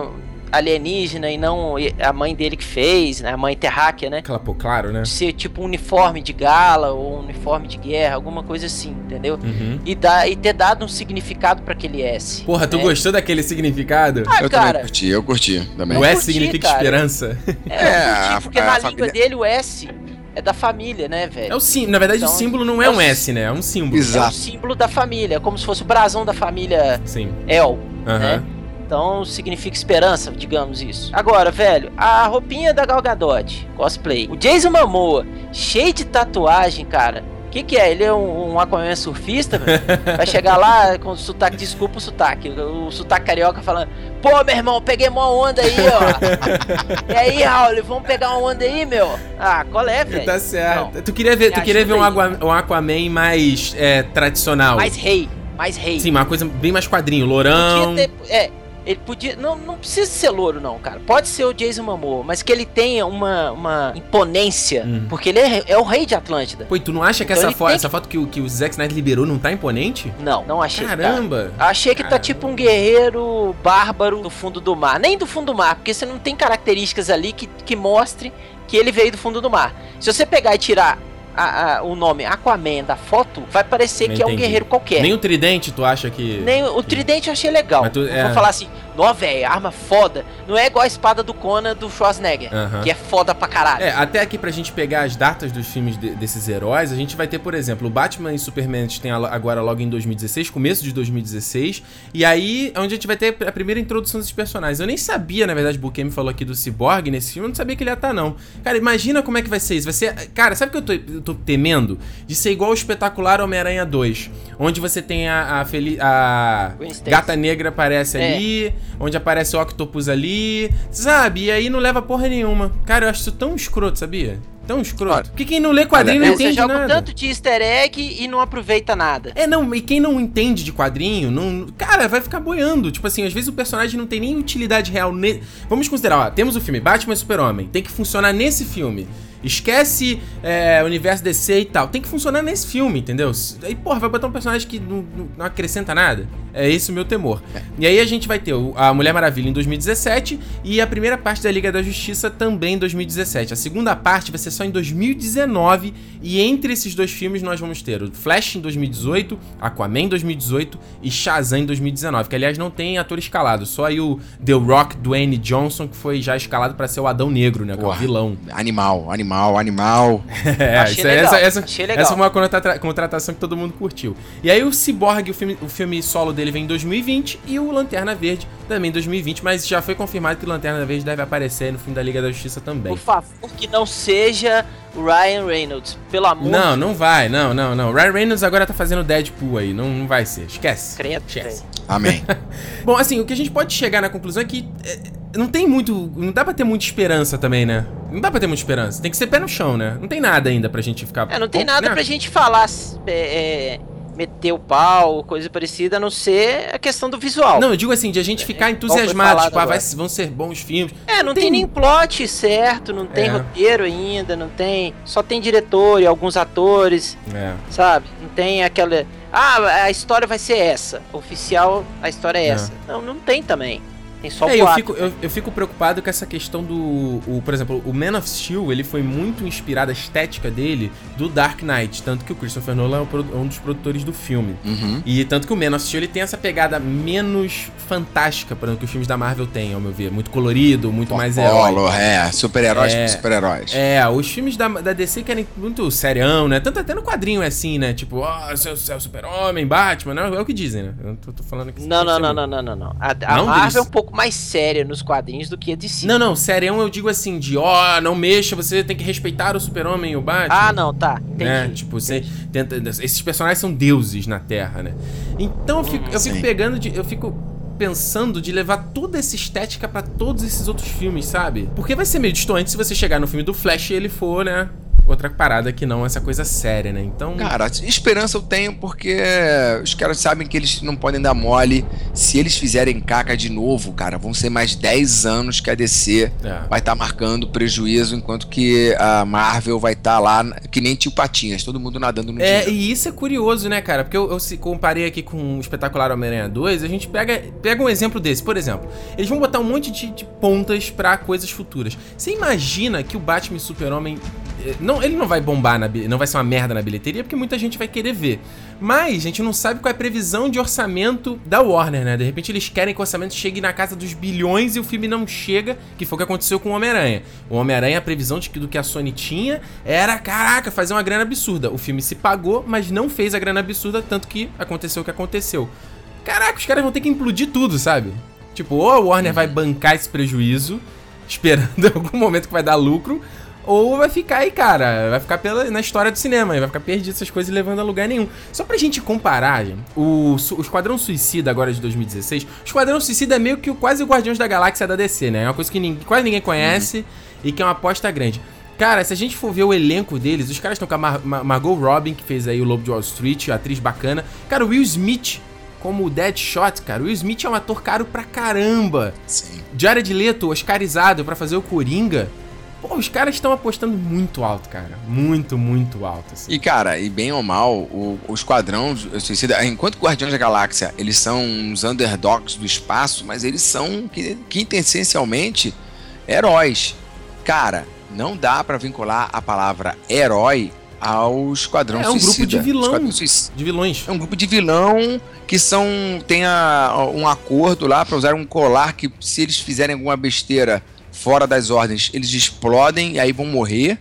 alienígena e não a mãe dele que fez, né? A mãe terráquea, né? Aquela, pô, claro, né? Ser tipo um uniforme de gala ou um uniforme de guerra, alguma coisa assim, entendeu? Uhum. E, dar, e ter dado um significado pra aquele S. Porra, tu né? gostou daquele significado? Ah, eu cara, também curti, eu curti também. o S curti, significa cara. esperança. É, É, eu curti, a- porque a na família- língua dele o S é da família, né, velho? É o sim, na verdade Então, o símbolo não é é um S, né? É um símbolo. É o Exato. símbolo da família, é como se fosse o brasão da família Sim. El, Aham. né? Então significa esperança, digamos isso. Agora, velho, a roupinha da Gal Gadot, cosplay. O Jason Momoa, cheio de tatuagem, cara. O que, que é? Ele é um, um Aquaman surfista, velho? Vai chegar lá com o sotaque, desculpa o sotaque, o sotaque carioca falando: Pô, meu irmão, peguei uma onda aí, ó. e aí, Raul, vamos pegar uma onda aí, meu? Ah, qual é, velho? Tá certo. Não. Tu queria ver, tu queria ver um, ajuda aí. Aqua- um Aquaman mais é, tradicional. Mais rei, mais rei. Sim, uma coisa bem mais quadrinho, lourão. Ter- é, ele podia. Não, não precisa ser louro, não, cara. Pode ser o Jason Momoa, mas que ele tenha uma, uma imponência. Hum. Porque ele é, é o rei de Atlântida. Pô, e tu não acha que Então essa, ele fo- tem essa foto que o, que o Zack Snyder liberou não tá imponente? Não, não achei. cara. Caramba! Achei que tá Caramba. tipo um guerreiro bárbaro do fundo do mar. Nem do fundo do mar, porque você não tem características ali que, que mostrem que ele veio do fundo do mar. Se você pegar e tirar a- a- o nome Aquaman da foto, vai parecer que é um Entendi. guerreiro qualquer. Nem o tridente tu acha que. Nem o tridente eu achei legal. Tu- é. Vou falar assim, nó, velho, arma foda. Não é igual a espada do Conan do Schwarzenegger, Aham. que é foda pra caralho. É, até aqui pra gente pegar as datas dos filmes de- desses heróis, a gente vai ter, por exemplo, o Batman e Superman, a gente tem agora logo em 2016, começo de 2016, e aí é onde a gente vai ter a primeira introdução desses personagens. Eu nem sabia, na verdade, o Bukemi falou aqui do Cyborg nesse filme, eu não sabia que ele ia estar, não. Cara, imagina como é que vai ser isso. Vai ser. Cara, sabe o que eu tô, eu tô temendo? De ser igual o espetacular Homem-Aranha 2, onde você tem a, a, Feli- a. Gata Negra aparece É. ali, onde aparece o Octopus ali, sabe? E aí não leva porra nenhuma. Cara, eu acho isso tão escroto, sabia? Tão escroto. Olha, Porque quem não lê quadrinho não você entende joga um nada. tanto de easter egg e não aproveita nada. É, não, e quem não entende de quadrinho, não. Cara, vai ficar boiando. Tipo assim, às vezes o personagem não tem nem utilidade real. Ne... Vamos considerar, ó, temos o filme Batman e Super-Homem. Tem que funcionar nesse filme. Esquece é, o universo DC e tal. Tem que funcionar nesse filme, entendeu? Aí, porra, vai botar um personagem que não, não acrescenta nada. É esse o meu temor. É. E aí a gente vai ter a Mulher Maravilha em 2017 e a primeira parte da Liga da Justiça também em 2017. A segunda parte vai ser só em 2019 e entre esses dois filmes nós vamos ter o Flash em 2018, Aquaman em 2018 e Shazam em 2019, que aliás não tem ator escalado, só aí o The Rock Dwayne Johnson que foi já escalado para ser o Adão Negro, né, que é o vilão. Animal, animal, animal. é, Achei legal. essa, essa, essa foi uma contratação que todo mundo curtiu. E aí o Cyborg, o filme, o filme solo dele ele vem em 2020 e o Lanterna Verde também em 2020, mas já foi confirmado que o Lanterna Verde deve aparecer no fim da Liga da Justiça também. Por favor, que não seja o Ryan Reynolds, pelo amor Não, de... não vai, não, não, não. Ryan Reynolds agora tá fazendo Deadpool aí, não, não vai ser. Esquece. Credo, Esquece. Amém. Bom, assim, o que a gente pode chegar na conclusão é que é, não tem muito. Não dá pra ter muita esperança também, né? Não dá pra ter muita esperança. Tem que ser pé no chão, né? Não tem nada ainda pra gente ficar. É, não tem nada né? pra gente falar. É, é meter o pau, coisa parecida, a não ser a questão do visual. Não, eu digo assim, de a gente é, ficar entusiasmado, tipo, ah, vai, vão ser bons filmes. É, não, tem... tem... nem plot certo, não tem é. roteiro ainda, não tem. Só tem diretor e alguns atores. É. Sabe? Não tem aquela. Ah, a história vai ser essa. Oficial, a história é, é. essa. Não, não tem também. Tem só é, eu fico, eu, eu, fico preocupado com essa questão do. O, por exemplo, o Man of Steel ele foi muito inspirado, a estética dele, do Dark Knight. Tanto que o Christopher Nolan é um dos produtores do filme. Uhum. E tanto que o Man of Steel ele tem essa pegada menos fantástica, por exemplo, que os filmes da Marvel têm, ao meu ver. Muito colorido, muito mais herói. É, super-heróis é, super-heróis. É, os filmes da, da DC querem muito serião, né? Tanto até no quadrinho é assim, né? Tipo, ó, oh, seu, seu super-homem, Batman, não, é o que dizem, né? Eu tô, tô falando que Não, não, não, não, não, não, não. A, a não Marvel é um pouco mais séria nos quadrinhos do que a DC. Não, não, serião eu digo assim, de ó, oh, não mexa, você tem que respeitar o super-homem e o Batman. Ah, não, tá, entendi. Né? Tipo, você tenta, esses personagens são deuses na Terra, né? Então eu fico, hum, eu fico pegando de, eu fico pensando de levar toda essa estética para todos esses outros filmes, sabe? Porque vai ser meio distante se você chegar no filme do Flash e ele for, né, outra parada que não essa coisa séria, né? Então. Cara, esperança eu tenho porque os caras sabem que eles não podem dar mole. Se eles fizerem caca de novo, cara, vão ser mais 10 anos que a DC é. vai estar tá marcando prejuízo, enquanto que a Marvel vai estar tá lá que nem tio Patinhas, todo mundo nadando no É, e isso é curioso, né, cara? Porque eu, eu se comparei aqui com o espetacular Homem-Aranha 2, a gente pega, pega um exemplo desse. Por exemplo, eles vão botar um monte de, de pontas para coisas futuras. Você imagina que o Batman e Super-Homem não, ele não vai bombar, na, não vai ser uma merda na bilheteria, porque muita gente vai querer ver. Mas a gente não sabe qual é a previsão de orçamento da Warner, né? De repente eles querem que o orçamento chegue na casa dos bilhões e o filme não chega, que foi o que aconteceu com o Homem-Aranha. O Homem-Aranha, a previsão de que, do que a Sony tinha era, caraca, fazer uma grana absurda. O filme se pagou, mas não fez a grana absurda, tanto que aconteceu o que aconteceu. Caraca, os caras vão ter que implodir tudo, sabe? Tipo, ou a Warner vai bancar esse prejuízo, esperando algum momento que vai dar lucro, ou vai ficar aí, cara, vai ficar pela, na história do cinema, vai ficar perdido essas coisas levando a lugar nenhum. Só pra gente comparar, gente, o, o Esquadrão Suicida agora de 2016, o Esquadrão Suicida é meio que quase o Guardiões da Galáxia da DC, né? É uma coisa que ninguém, quase ninguém conhece uhum. e que é uma aposta grande. Cara, se a gente for ver o elenco deles, os caras estão com a Mar Mar Margot Robin, que fez aí o Lobo de Wall Street, atriz bacana. Cara, o Will Smith como o Deadshot, cara. O Will Smith é um ator caro pra caramba. Sim. Jared Leto, oscarizado para fazer o Coringa. Pô, os caras estão apostando muito alto, cara. Muito, muito alto. Assim. E, cara, e bem ou mal, o, o Esquadrão Suicida, enquanto Guardiões da Galáxia, eles são uns underdogs do espaço, mas eles são, quintessencialmente, heróis. Cara, não dá para vincular a palavra herói ao Esquadrão é, um Suicida. grupo de vilão, de vilões. É um grupo de vilão que são tem a, um acordo lá para usar um colar que se eles fizerem alguma besteira fora das ordens, eles explodem e aí vão morrer.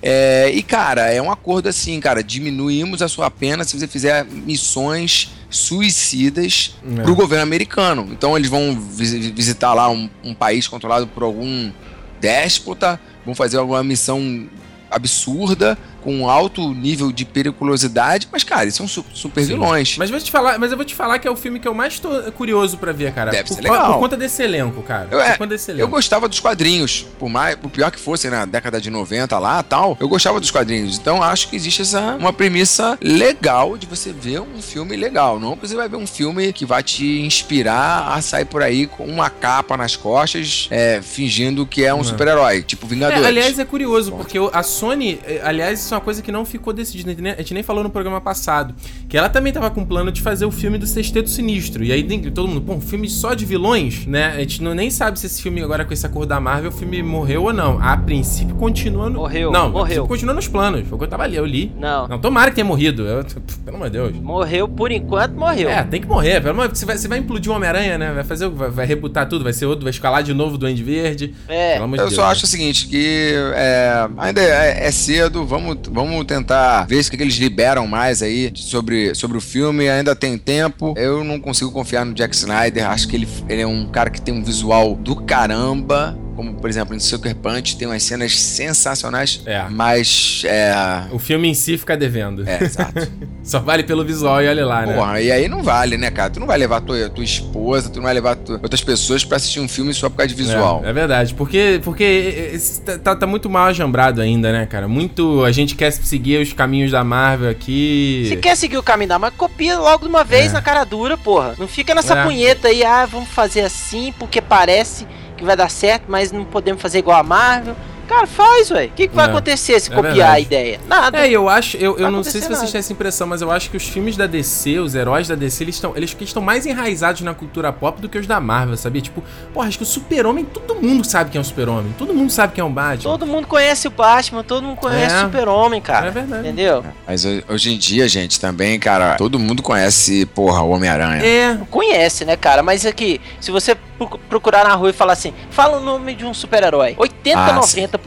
É, e, cara, é um acordo assim, cara. Diminuímos a sua pena se você fizer missões suicidas é. pro governo americano. Então eles vão visitar lá um, um, país controlado por algum déspota, vão fazer alguma missão absurda, com alto nível de periculosidade, mas, cara, eles são su super Sim. vilões. Mas, vou te falar, mas eu vou te falar que é o filme que eu mais tô curioso pra ver, cara. Deve por, ser legal. por conta desse elenco, cara. Eu- é, por conta desse Eu elenco. gostava dos quadrinhos, por mais, por pior que fosse na década de 90 lá, tal, eu gostava dos quadrinhos. Então acho que existe essa uma premissa legal de você ver um filme legal, não que você vai ver um filme que vai te inspirar a sair por aí com uma capa nas costas, é, fingindo que é um super-herói, tipo É, Vingadores. aliás, é curioso, porque o- a Sony, eh, aliás, isso é uma coisa que não ficou decidida, a gente nem- falou no programa passado, que ela também tava com plano de fazer o filme do Sexteto Sinistro, e aí todo mundo, pô, um filme só de vilões, né? A gente não, nem sabe se esse filme agora com esse acordo da Marvel, o filme morreu ou não. A princípio continua no... Morreu, Não, a morreu. princípio continua nos planos, foi o que eu tava ali, eu li. Não. Não, tomara que tenha morrido, eu- pelo amor de Deus. Morreu por enquanto, morreu. É, tem que morrer. Pelo amor, você vai, você vai implodir o Homem-Aranha, né? Vai fazer, o- vai, vai rebutar tudo, vai ser outro, vai escalar de novo o Duende Verde. É. Pelo amor de Eu Deus, só né? acho o seguinte, que é, ainda é, é cedo, vamos, vamos tentar ver o que, eles liberam mais aí sobre, sobre o filme, ainda tem tempo. Eu não consigo confiar no Jack Snyder, acho que ele, ele é um cara que tem um visual do caramba, como por exemplo em Sucker Punch, tem umas cenas sensacionais, É. mas é... O filme em si fica devendo. É, exato. Só vale pelo visual e olha lá, né? Porra, e aí não vale, né, cara? Tu não vai levar tua, tua esposa, tu não vai levar tu- outras pessoas pra assistir um filme só por causa de visual. É, é verdade, porque, porque tá, tá- tá muito mal ajambrado ainda, né, cara? Muito. A gente quer seguir os caminhos da Marvel aqui. Se quer seguir o caminho da mas copia logo de uma vez É. na cara dura, porra. Não fica nessa É. punheta aí, ah, vamos fazer assim porque parece que vai dar certo, mas não podemos fazer igual a Marvel. Cara, faz, ué. O que, que vai É. acontecer se É copiar verdade. a ideia? Nada. É, eu acho, eu, eu não sei se vocês nada. têm essa impressão, mas eu acho que os filmes da DC, os heróis da DC, eles estão eles, estão mais enraizados na cultura pop do que os da Marvel, sabia? Tipo, porra, acho que o Super-Homem, todo mundo sabe quem é o Super-Homem, todo mundo sabe quem é o Batman. Todo mundo conhece o Batman, todo mundo conhece É. o Super-Homem, cara. É verdade. Entendeu? Mas ho- hoje em dia, gente, também, cara, todo mundo conhece, porra, o Homem-Aranha. É, Conhece, né, cara? Mas aqui, se você proc- procurar na rua e falar assim, fala o nome de um super-herói. 80, Ah, 90%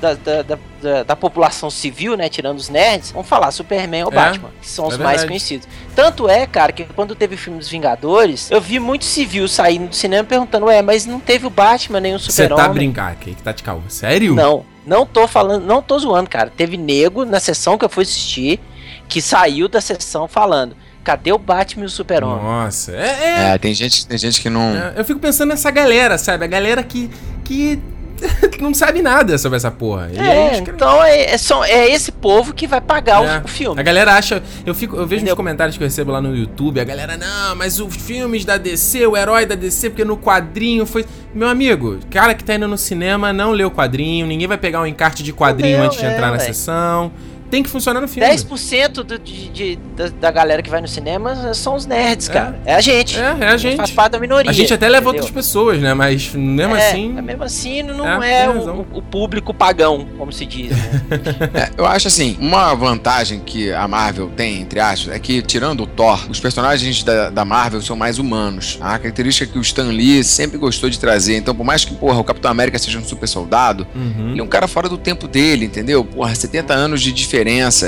da, da, da, da, da população civil, né, tirando os nerds, vão falar Superman ou É, Batman, que são é os mais verdade. conhecidos. Tanto é, cara, que quando teve o filme dos Vingadores, eu vi muito civil saindo do cinema perguntando, ué, mas não teve o Batman nem o você tá brincando, que que tá de calma. Sério? Não, não tô falando, não tô zoando, cara. Teve nego na sessão que eu fui assistir que saiu da sessão falando: cadê o Batman e o Super-Homem? Nossa, é, é, É, tem gente, tem gente que não. Eu fico pensando nessa galera, sabe? A galera que. que não sabe nada sobre essa porra. É, os então é, é, só, é esse povo que vai pagar o- É. o, filme. A galera acha. Eu, fico, eu vejo Entendeu? nos comentários que eu recebo lá no YouTube, a galera, não, mas os filmes da DC, o herói da DC, porque no quadrinho foi. Meu amigo, cara que tá indo no cinema não lê o quadrinho, ninguém vai pegar um encarte de quadrinho Não, antes de é, entrar na ué. sessão. Tem que funcionar no filme. 10% do, de, de- da, da galera que vai no cinema são os nerds, cara. É a gente. É, é a gente. faz parte da minoria. A gente até leva entendeu? outras pessoas, né? Mas mesmo é, assim. é mesmo assim não É, é, o, o público pagão, como se diz. Né? É, eu acho assim, uma vantagem que a Marvel tem, entre aspas, é que, tirando o Thor, os personagens da, da Marvel são mais humanos. A característica que o Stan Lee sempre gostou de trazer. Então, por mais que, porra, o Capitão América seja um super soldado, Uhum. ele é um cara fora do tempo dele, entendeu? Porra, 70 anos de diferença.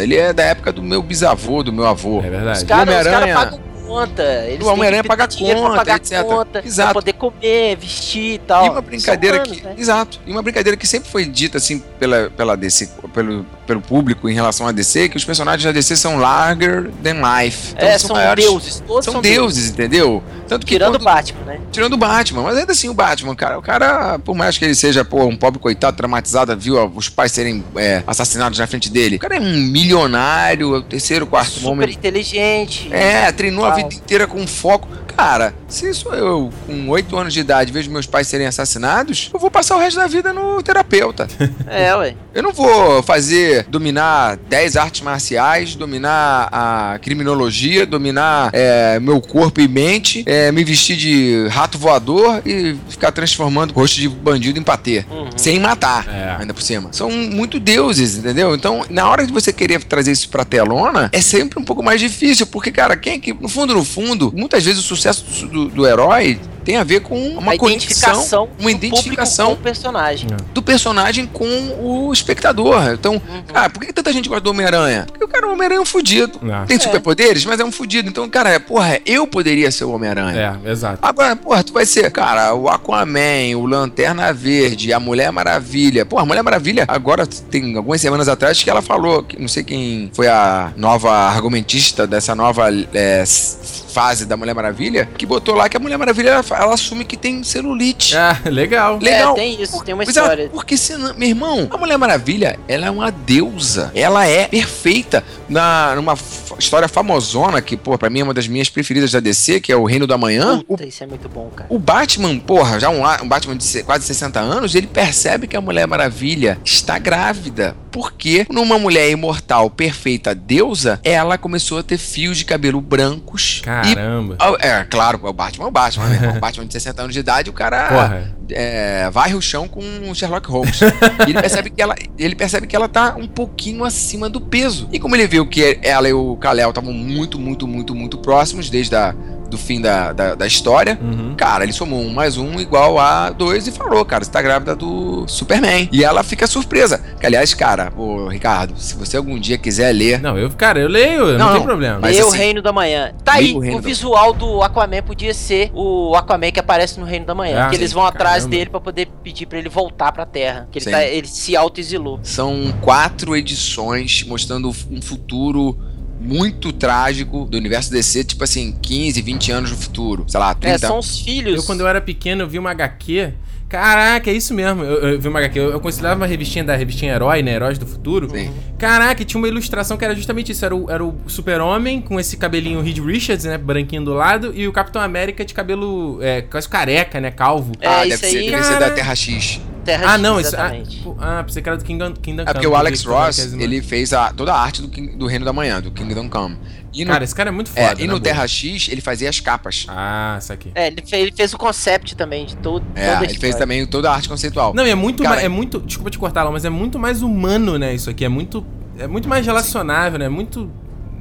Ele é da época do meu bisavô, do meu avô. É verdade. Os caras cara pagam conta. Eles O Homem-Aranha paga dinheiro conta, pagar etc. conta, Exato. pra poder comer, vestir e tal. E uma brincadeira São anos, que. né? Exato. E uma brincadeira que sempre foi dita assim pela, pela DC, pelo, pelo público em relação à DC, que os personagens da DC são larger than life. Então, É, eles são maiores- deuses. Todos São, são, deuses, entendeu? Tanto que Tirando o Batman, né? tirando o Batman, mas ainda assim o Batman, cara, o cara, por mais que ele seja pô, um pobre coitado, traumatizado, viu os pais serem é, assassinados na frente dele, o cara é um milionário, é o terceiro, quarto Super homem. inteligente. É, treinou a. vida inteira com foco. Cara, se sou eu com 8 anos de idade vejo meus pais serem assassinados, eu vou passar o resto da vida no terapeuta. É, ué. Eu não vou fazer, dominar 10 artes marciais, dominar a criminologia, dominar é, meu corpo e mente, é, me vestir de rato voador e ficar transformando o rosto de bandido em patê. Uhum. Sem matar, É. ainda por cima. São muito deuses, entendeu? Então, na hora de você querer trazer isso pra telona, é sempre um pouco mais difícil, porque, cara, quem é que, no fundo, no fundo, muitas vezes o sucesso do, do herói tem a ver com uma a conexão, identificação uma do identificação com o personagem. do personagem com o espectador. Então, Uhum. cara, por que tanta gente gosta do Homem-Aranha? Porque o cara, o Homem-Aranha é um fudido. Ah. Tem É. superpoderes, mas é um fudido. Então, cara, porra, eu poderia ser o Homem-Aranha. É, exato. Agora, porra, tu vai ser, cara, o Aquaman, o Lanterna Verde, a Mulher Maravilha. Porra, a Mulher Maravilha, agora tem algumas semanas atrás que ela falou, que não sei quem foi a nova argumentista dessa nova é, s- fase da Mulher Maravilha, que botou lá que a Mulher Maravilha, ela, ela assume que tem celulite. Ah, legal. Legal. É, tem isso, tem uma é, história. porque senão, meu irmão, a Mulher Maravilha, ela é uma deusa. Ela é perfeita na numa história famosona que, pô, pra mim é uma das minhas preferidas da DC, que é o Reino do Amanhã. O Puta, isso é muito bom, cara. o Batman, porra, já um, um Batman de se- quase 60 anos, ele percebe que a Mulher Maravilha está grávida. Porque numa mulher imortal, perfeita deusa, ela começou a ter fios de cabelo brancos. Caramba. E, é, claro, o Batman é o Batman, né? O Batman de 60 anos de idade, o cara é, varre o chão com o Sherlock Holmes. e ele percebe, que ela, ele percebe que ela tá um pouquinho acima do peso. E como ele viu que ela e o Kal-El estavam muito, muito, muito, muito próximos desde a, do fim da, da, da história, Uhum. Cara, ele somou um mais um igual a dois e falou, cara, você tá grávida do Superman. E ela fica surpresa. Que, aliás, cara, ô Ricardo, se você algum dia quiser ler. Não, eu, cara, eu leio, não, Não, tem não. problema. Mas e o assim, Reino da Manhã. Tá aí, o o da- visual do Aquaman podia ser o Aquaman que aparece no Reino da Manhã. Ah, que eles sim, vão atrás caramba. dele pra poder pedir pra ele voltar pra Terra. Que ele, tá, ele se auto-exilou. São quatro edições mostrando um futuro muito trágico do universo DC, tipo assim, 15, 20 anos no futuro. Sei lá, 30. É, são os filhos. Eu, quando eu era pequeno, eu vi uma HQ. Caraca, é isso mesmo. Eu, eu vi uma HQ. Eu, eu considerava uma revistinha da revistinha Herói, né? Heróis do Futuro. Sim. Caraca, e tinha uma ilustração que era justamente isso. Era o, era o Super-Homem com esse cabelinho Reed Richards, né? Branquinho do lado. E o Capitão América de cabelo é, quase careca, né? Calvo. É, ah, isso deve ser, aí- deve ser da. Terra X. Terra ah, X, não, isso. Ah, exatamente. pô, ah, pensei que era do Kingdom, Kingdom É porque Come, o Alex Ross, ele fez a, toda a arte do, King- do Reino da Manhã, do Kingdom Come. E no, Cara, esse cara é muito é, foda. e na no boa. Terra X, ele fazia as capas. Ah, isso aqui. É, ele fez, ele fez o concept também de todo, É, ele fez também toda a arte conceitual. Não, e é muito, Cara, é muito, desculpa te cortar, mas é muito mais humano, né, isso aqui, é muito é muito mais relacionável, né? É muito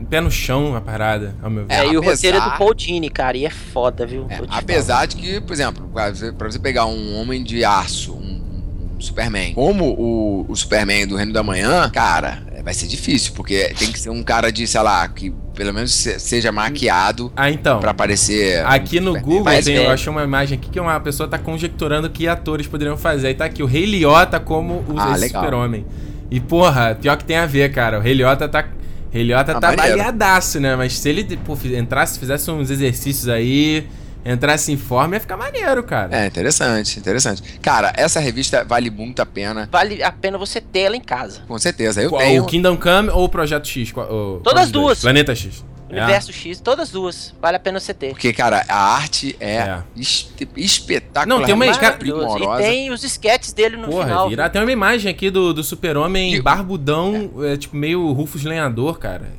pé no chão a parada, ao meu ver. É, e o apesar- roteiro é do Paul Dini, cara, e é foda, viu? É, apesar de que, por exemplo, pra você, pra você pegar um homem de aço, um Superman, como o, o Superman do Reino da Manhã, cara, é, vai ser difícil, porque tem que ser um cara de, sei lá, que pelo menos se- seja maquiado Ah, então. pra aparecer. Aqui no Superman. Google tem, eu velho. achei uma imagem aqui que uma pessoa tá conjecturando que atores poderiam fazer. Aí tá aqui o Rei Liotta como o Ah, super-homem. E, porra, pior que tem a ver, cara. O Rei Liotta tá... Rei Liotta Ah, tá maneiro. baleadaço, né? Mas se ele pô, entrasse, fizesse uns exercícios aí, entrasse em forma, ia ficar maneiro, cara. É, interessante, interessante. Cara, essa revista vale muito a pena, Vale a pena você ter ela em casa. com certeza. Eu Qual, tenho. O Kingdom Come ou o Projeto X? Qual- Todas dois? duas. Planeta X. É. Universo X, todas duas. Vale a pena você ter. Porque, cara, a arte é, É. es- espetacular. Não, tem uma- cara, Maravilhoso. E tem os sketches dele no Porra, final. vira. Tem uma imagem aqui do, do super-homem E- barbudão, é, tipo, meio Rufus Lenhador, cara.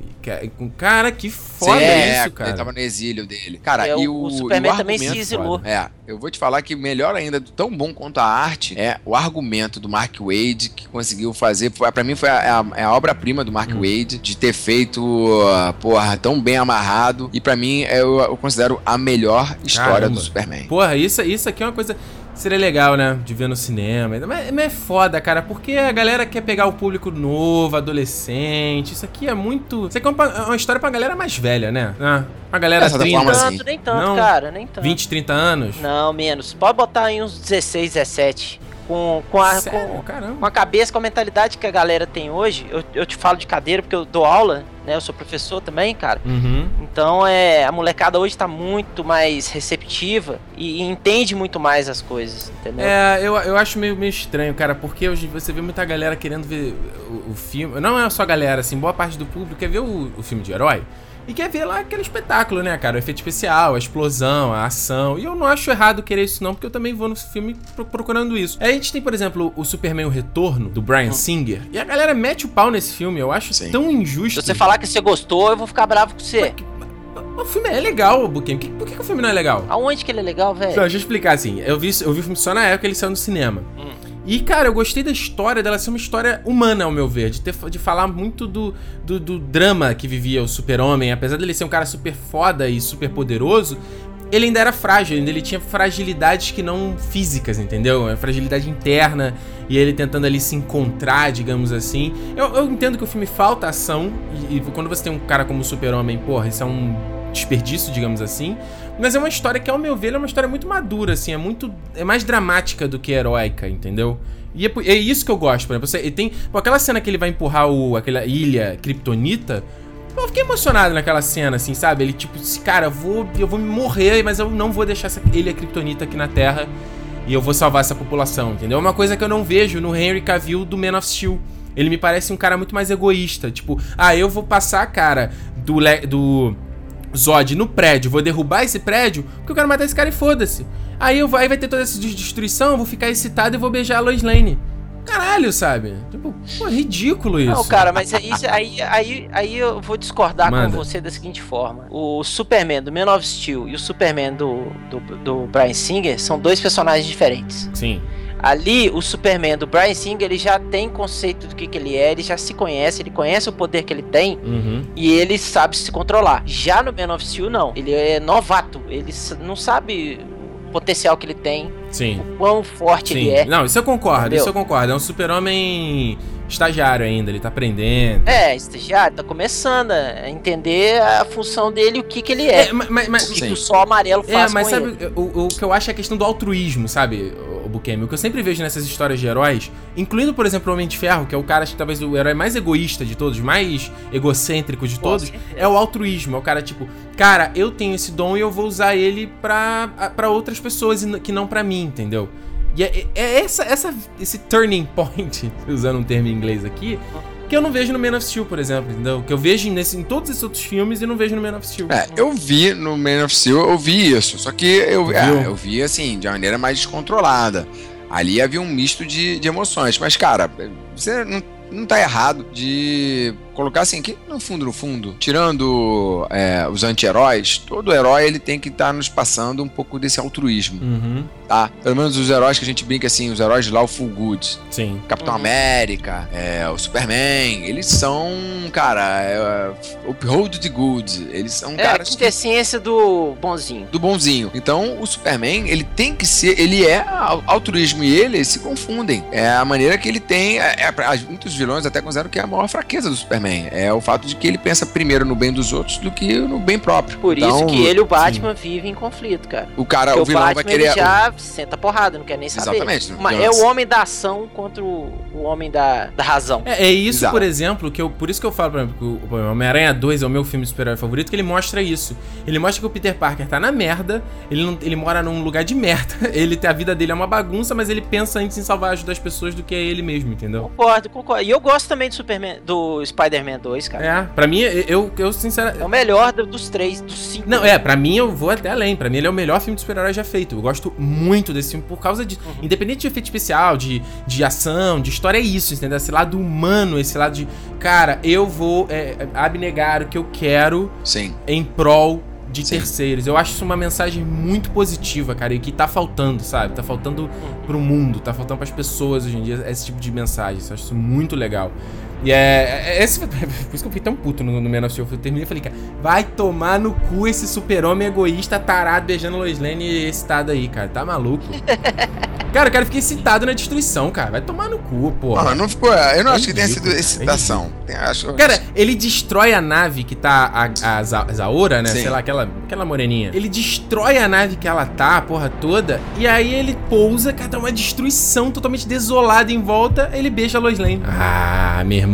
Cara, que foda é, isso, cara. Ele tava no exílio dele. Cara, É, e o- o, Superman e o também se exilou. É, eu vou te falar que melhor ainda, tão bom quanto a arte, é o argumento do Mark Wade que conseguiu fazer. Pra mim foi a, a- é a obra-prima do Hum. Mark Wade de ter feito, uh, porra, tão bem amarrado. E pra mim, eu, eu considero a melhor história Caramba. do Superman. Porra, isso, isso aqui é uma coisa. Seria legal, né? De ver no cinema. Mas, mas é foda, cara, porque a galera quer pegar o público novo, adolescente. Isso aqui é muito. Isso aqui é uma, é uma história pra galera mais velha, né? Ah, uma galera Dessa 30, forma, tanto, assim. nem tanto, Não. cara, nem tanto. 20, 30 anos. Não, menos. Pode botar aí uns 16, 17. Com, com, a, Sério? com, com a cabeça, com a mentalidade que a galera tem hoje. Eu, eu te falo de cadeira porque eu dou aula, né? Eu sou professor também, cara. Uhum. Então é. A molecada hoje tá muito mais receptiva e, e entende muito mais as coisas, entendeu? É, eu, eu acho meio, meio estranho, cara, porque hoje você vê muita galera querendo ver o, o filme. Não é só a galera, assim, boa parte do público quer ver o, o filme de herói e quer ver lá aquele espetáculo, né, cara? O efeito especial, a explosão, a ação. E eu não acho errado querer isso, não, porque eu também vou no filme pro- procurando isso. Aí a gente tem, por exemplo, o Superman O Retorno, do Brian Singer, e a galera mete o pau nesse filme. Eu acho Sim. tão Se injusto. você falar que você gostou, eu vou ficar bravo com você. O filme é legal, Buquinho. Por que, que o filme não é legal? Aonde que ele é legal, velho? deixa eu explicar assim. Eu vi, eu vi o filme só na época que ele saiu no cinema. Hum. E, cara, eu gostei da história dela ser uma história humana, ao meu ver. De, ter, de falar muito do, do, do drama que vivia o super-homem. Apesar dele ser um cara super foda e super poderoso, ele ainda era frágil, ainda ele tinha fragilidades que não físicas, entendeu? É fragilidade interna e ele tentando ali se encontrar, digamos assim. Eu, eu entendo que o filme falta ação e, e quando você tem um cara como o Super-Homem, porra, isso é um desperdício, digamos assim. Mas é uma história que, ao meu ver, é uma história muito madura, assim, é muito. é mais dramática do que heróica, entendeu? E é, é isso que eu gosto, por exemplo. Você, tem. Pô, aquela cena que ele vai empurrar o, aquela ilha kryptonita. Eu fiquei emocionado naquela cena, assim, sabe? Ele, tipo, cara, eu vou, eu vou me morrer, mas eu não vou deixar essa ilha kryptonita aqui na Terra e eu vou salvar essa população, entendeu? É uma coisa que eu não vejo no Henry Cavill do Man of Steel. Ele me parece um cara muito mais egoísta. Tipo, ah, eu vou passar a cara do, do Zod no prédio, vou derrubar esse prédio porque eu quero matar esse cara e foda-se. Aí, eu, aí vai ter toda essa destruição, eu vou ficar excitado e vou beijar a Lois Lane. Caralho, sabe? Tipo, pô, é ridículo isso. Não, cara, mas aí, aí, aí, aí eu vou discordar Manda. com você da seguinte forma. O Superman do Man of Steel e o Superman do, do, do Brian Singer são dois personagens diferentes. Sim. Ali, o Superman do Brian Singer, ele já tem conceito do que, que ele é, ele já se conhece, ele conhece o poder que ele tem uhum. e ele sabe se controlar. Já no Man of Steel, não. Ele é novato, ele não sabe potencial que ele tem. Sim. O quão forte Sim. ele é. Não, isso eu concordo, entendeu? isso eu concordo. É um super-homem estagiário ainda, ele tá aprendendo. É, estagiário, tá começando a entender a função dele, o que que ele é. é mas, mas, o que, que o sol amarelo é, faz É, mas sabe, o, o, que eu acho é a questão do altruísmo, sabe? o Bukemi. O que eu sempre vejo nessas histórias de heróis, incluindo, por exemplo, o Homem de Ferro, que é o cara, talvez o herói mais egoísta de todos, mais egocêntrico de todos, é o altruísmo. É o cara, tipo, cara, eu tenho esse dom e eu vou usar ele pra, pra outras pessoas que não pra mim, entendeu? E é, é essa, essa, esse turning point, usando um termo em inglês aqui, que eu não vejo no Man of Steel, por exemplo, entendeu? Que eu vejo nesse, em todos esses outros filmes e não vejo no Man of Steel. É, eu vi no Man of Steel, eu vi isso, só que eu, é, eu vi assim, de uma maneira mais descontrolada. Ali havia um misto de, de emoções, mas cara, você não, não tá errado de colocar assim, que no fundo, no fundo, tirando é, os anti-heróis, todo herói ele tem que estar tá nos passando um pouco desse altruísmo. Uhum. Tá? Pelo menos os heróis que a gente brinca assim, os heróis de lá, o Full Good. Sim. Capitão uhum. América, é, o Superman, eles são, cara, é, o Road the Good. Eles são é, caras. É a ciência do bonzinho. Do bonzinho. Então, o Superman, ele tem que ser, ele é altruísmo e ele se confundem. É a maneira que ele tem. É, é, muitos vilões até consideram que é a maior fraqueza do Superman também. É o fato de que ele pensa primeiro no bem dos outros do que no bem próprio. Por então, isso que ele e o Batman sim. vivem em conflito, cara. O cara, Porque o vilão o Batman, vai querer. Ele já senta porrada, não quer nem saber. Exatamente. Mas é o homem da ação contra o, o homem da, da razão. É, é isso, Exato. por exemplo, que eu. Por isso que eu falo, por exemplo, que o Homem-Aranha 2 é o meu filme de super-herói favorito, que ele mostra isso. Ele mostra que o Peter Parker tá na merda, ele, não, ele mora num lugar de merda, ele a vida dele é uma bagunça, mas ele pensa antes em salvar ajudar as pessoas do que é ele mesmo, entendeu? Concordo, concordo. E eu gosto também do Superman, do Spider-Man 2, cara. É, pra mim, eu, eu sinceramente. É o melhor dos três, dos cinco. Não, é, pra mim eu vou até além. Pra mim ele é o melhor filme de super-herói já feito. Eu gosto muito desse filme por causa de. Uhum. Independente de efeito especial, de, de ação, de história, é isso, entendeu? Esse lado humano, esse lado de. Cara, eu vou é, abnegar o que eu quero Sim. em prol de Sim. terceiros. Eu acho isso uma mensagem muito positiva, cara, e que tá faltando, sabe? Tá faltando pro mundo, tá faltando pras pessoas hoje em dia esse tipo de mensagem. Eu acho isso muito legal. E é, é, esse, por isso que eu fiquei tão puto no, no Man of Steel. Eu terminei e falei, cara, vai tomar no cu esse super-homem egoísta, tarado, beijando Lois Lane excitado aí, cara. Tá maluco? cara, o cara fica excitado na destruição, cara. Vai tomar no cu, porra. Não, não ficou. Eu não é acho que tenha sido excitação. É acho, cara, ele destrói a nave que tá a, a Zaora, né? Sim. Sei lá, aquela, aquela moreninha. Ele destrói a nave que ela tá, a porra toda. E aí ele pousa, cara, tá uma destruição totalmente desolada em volta. Ele beija a Lois Lane. Ah, meu irmão,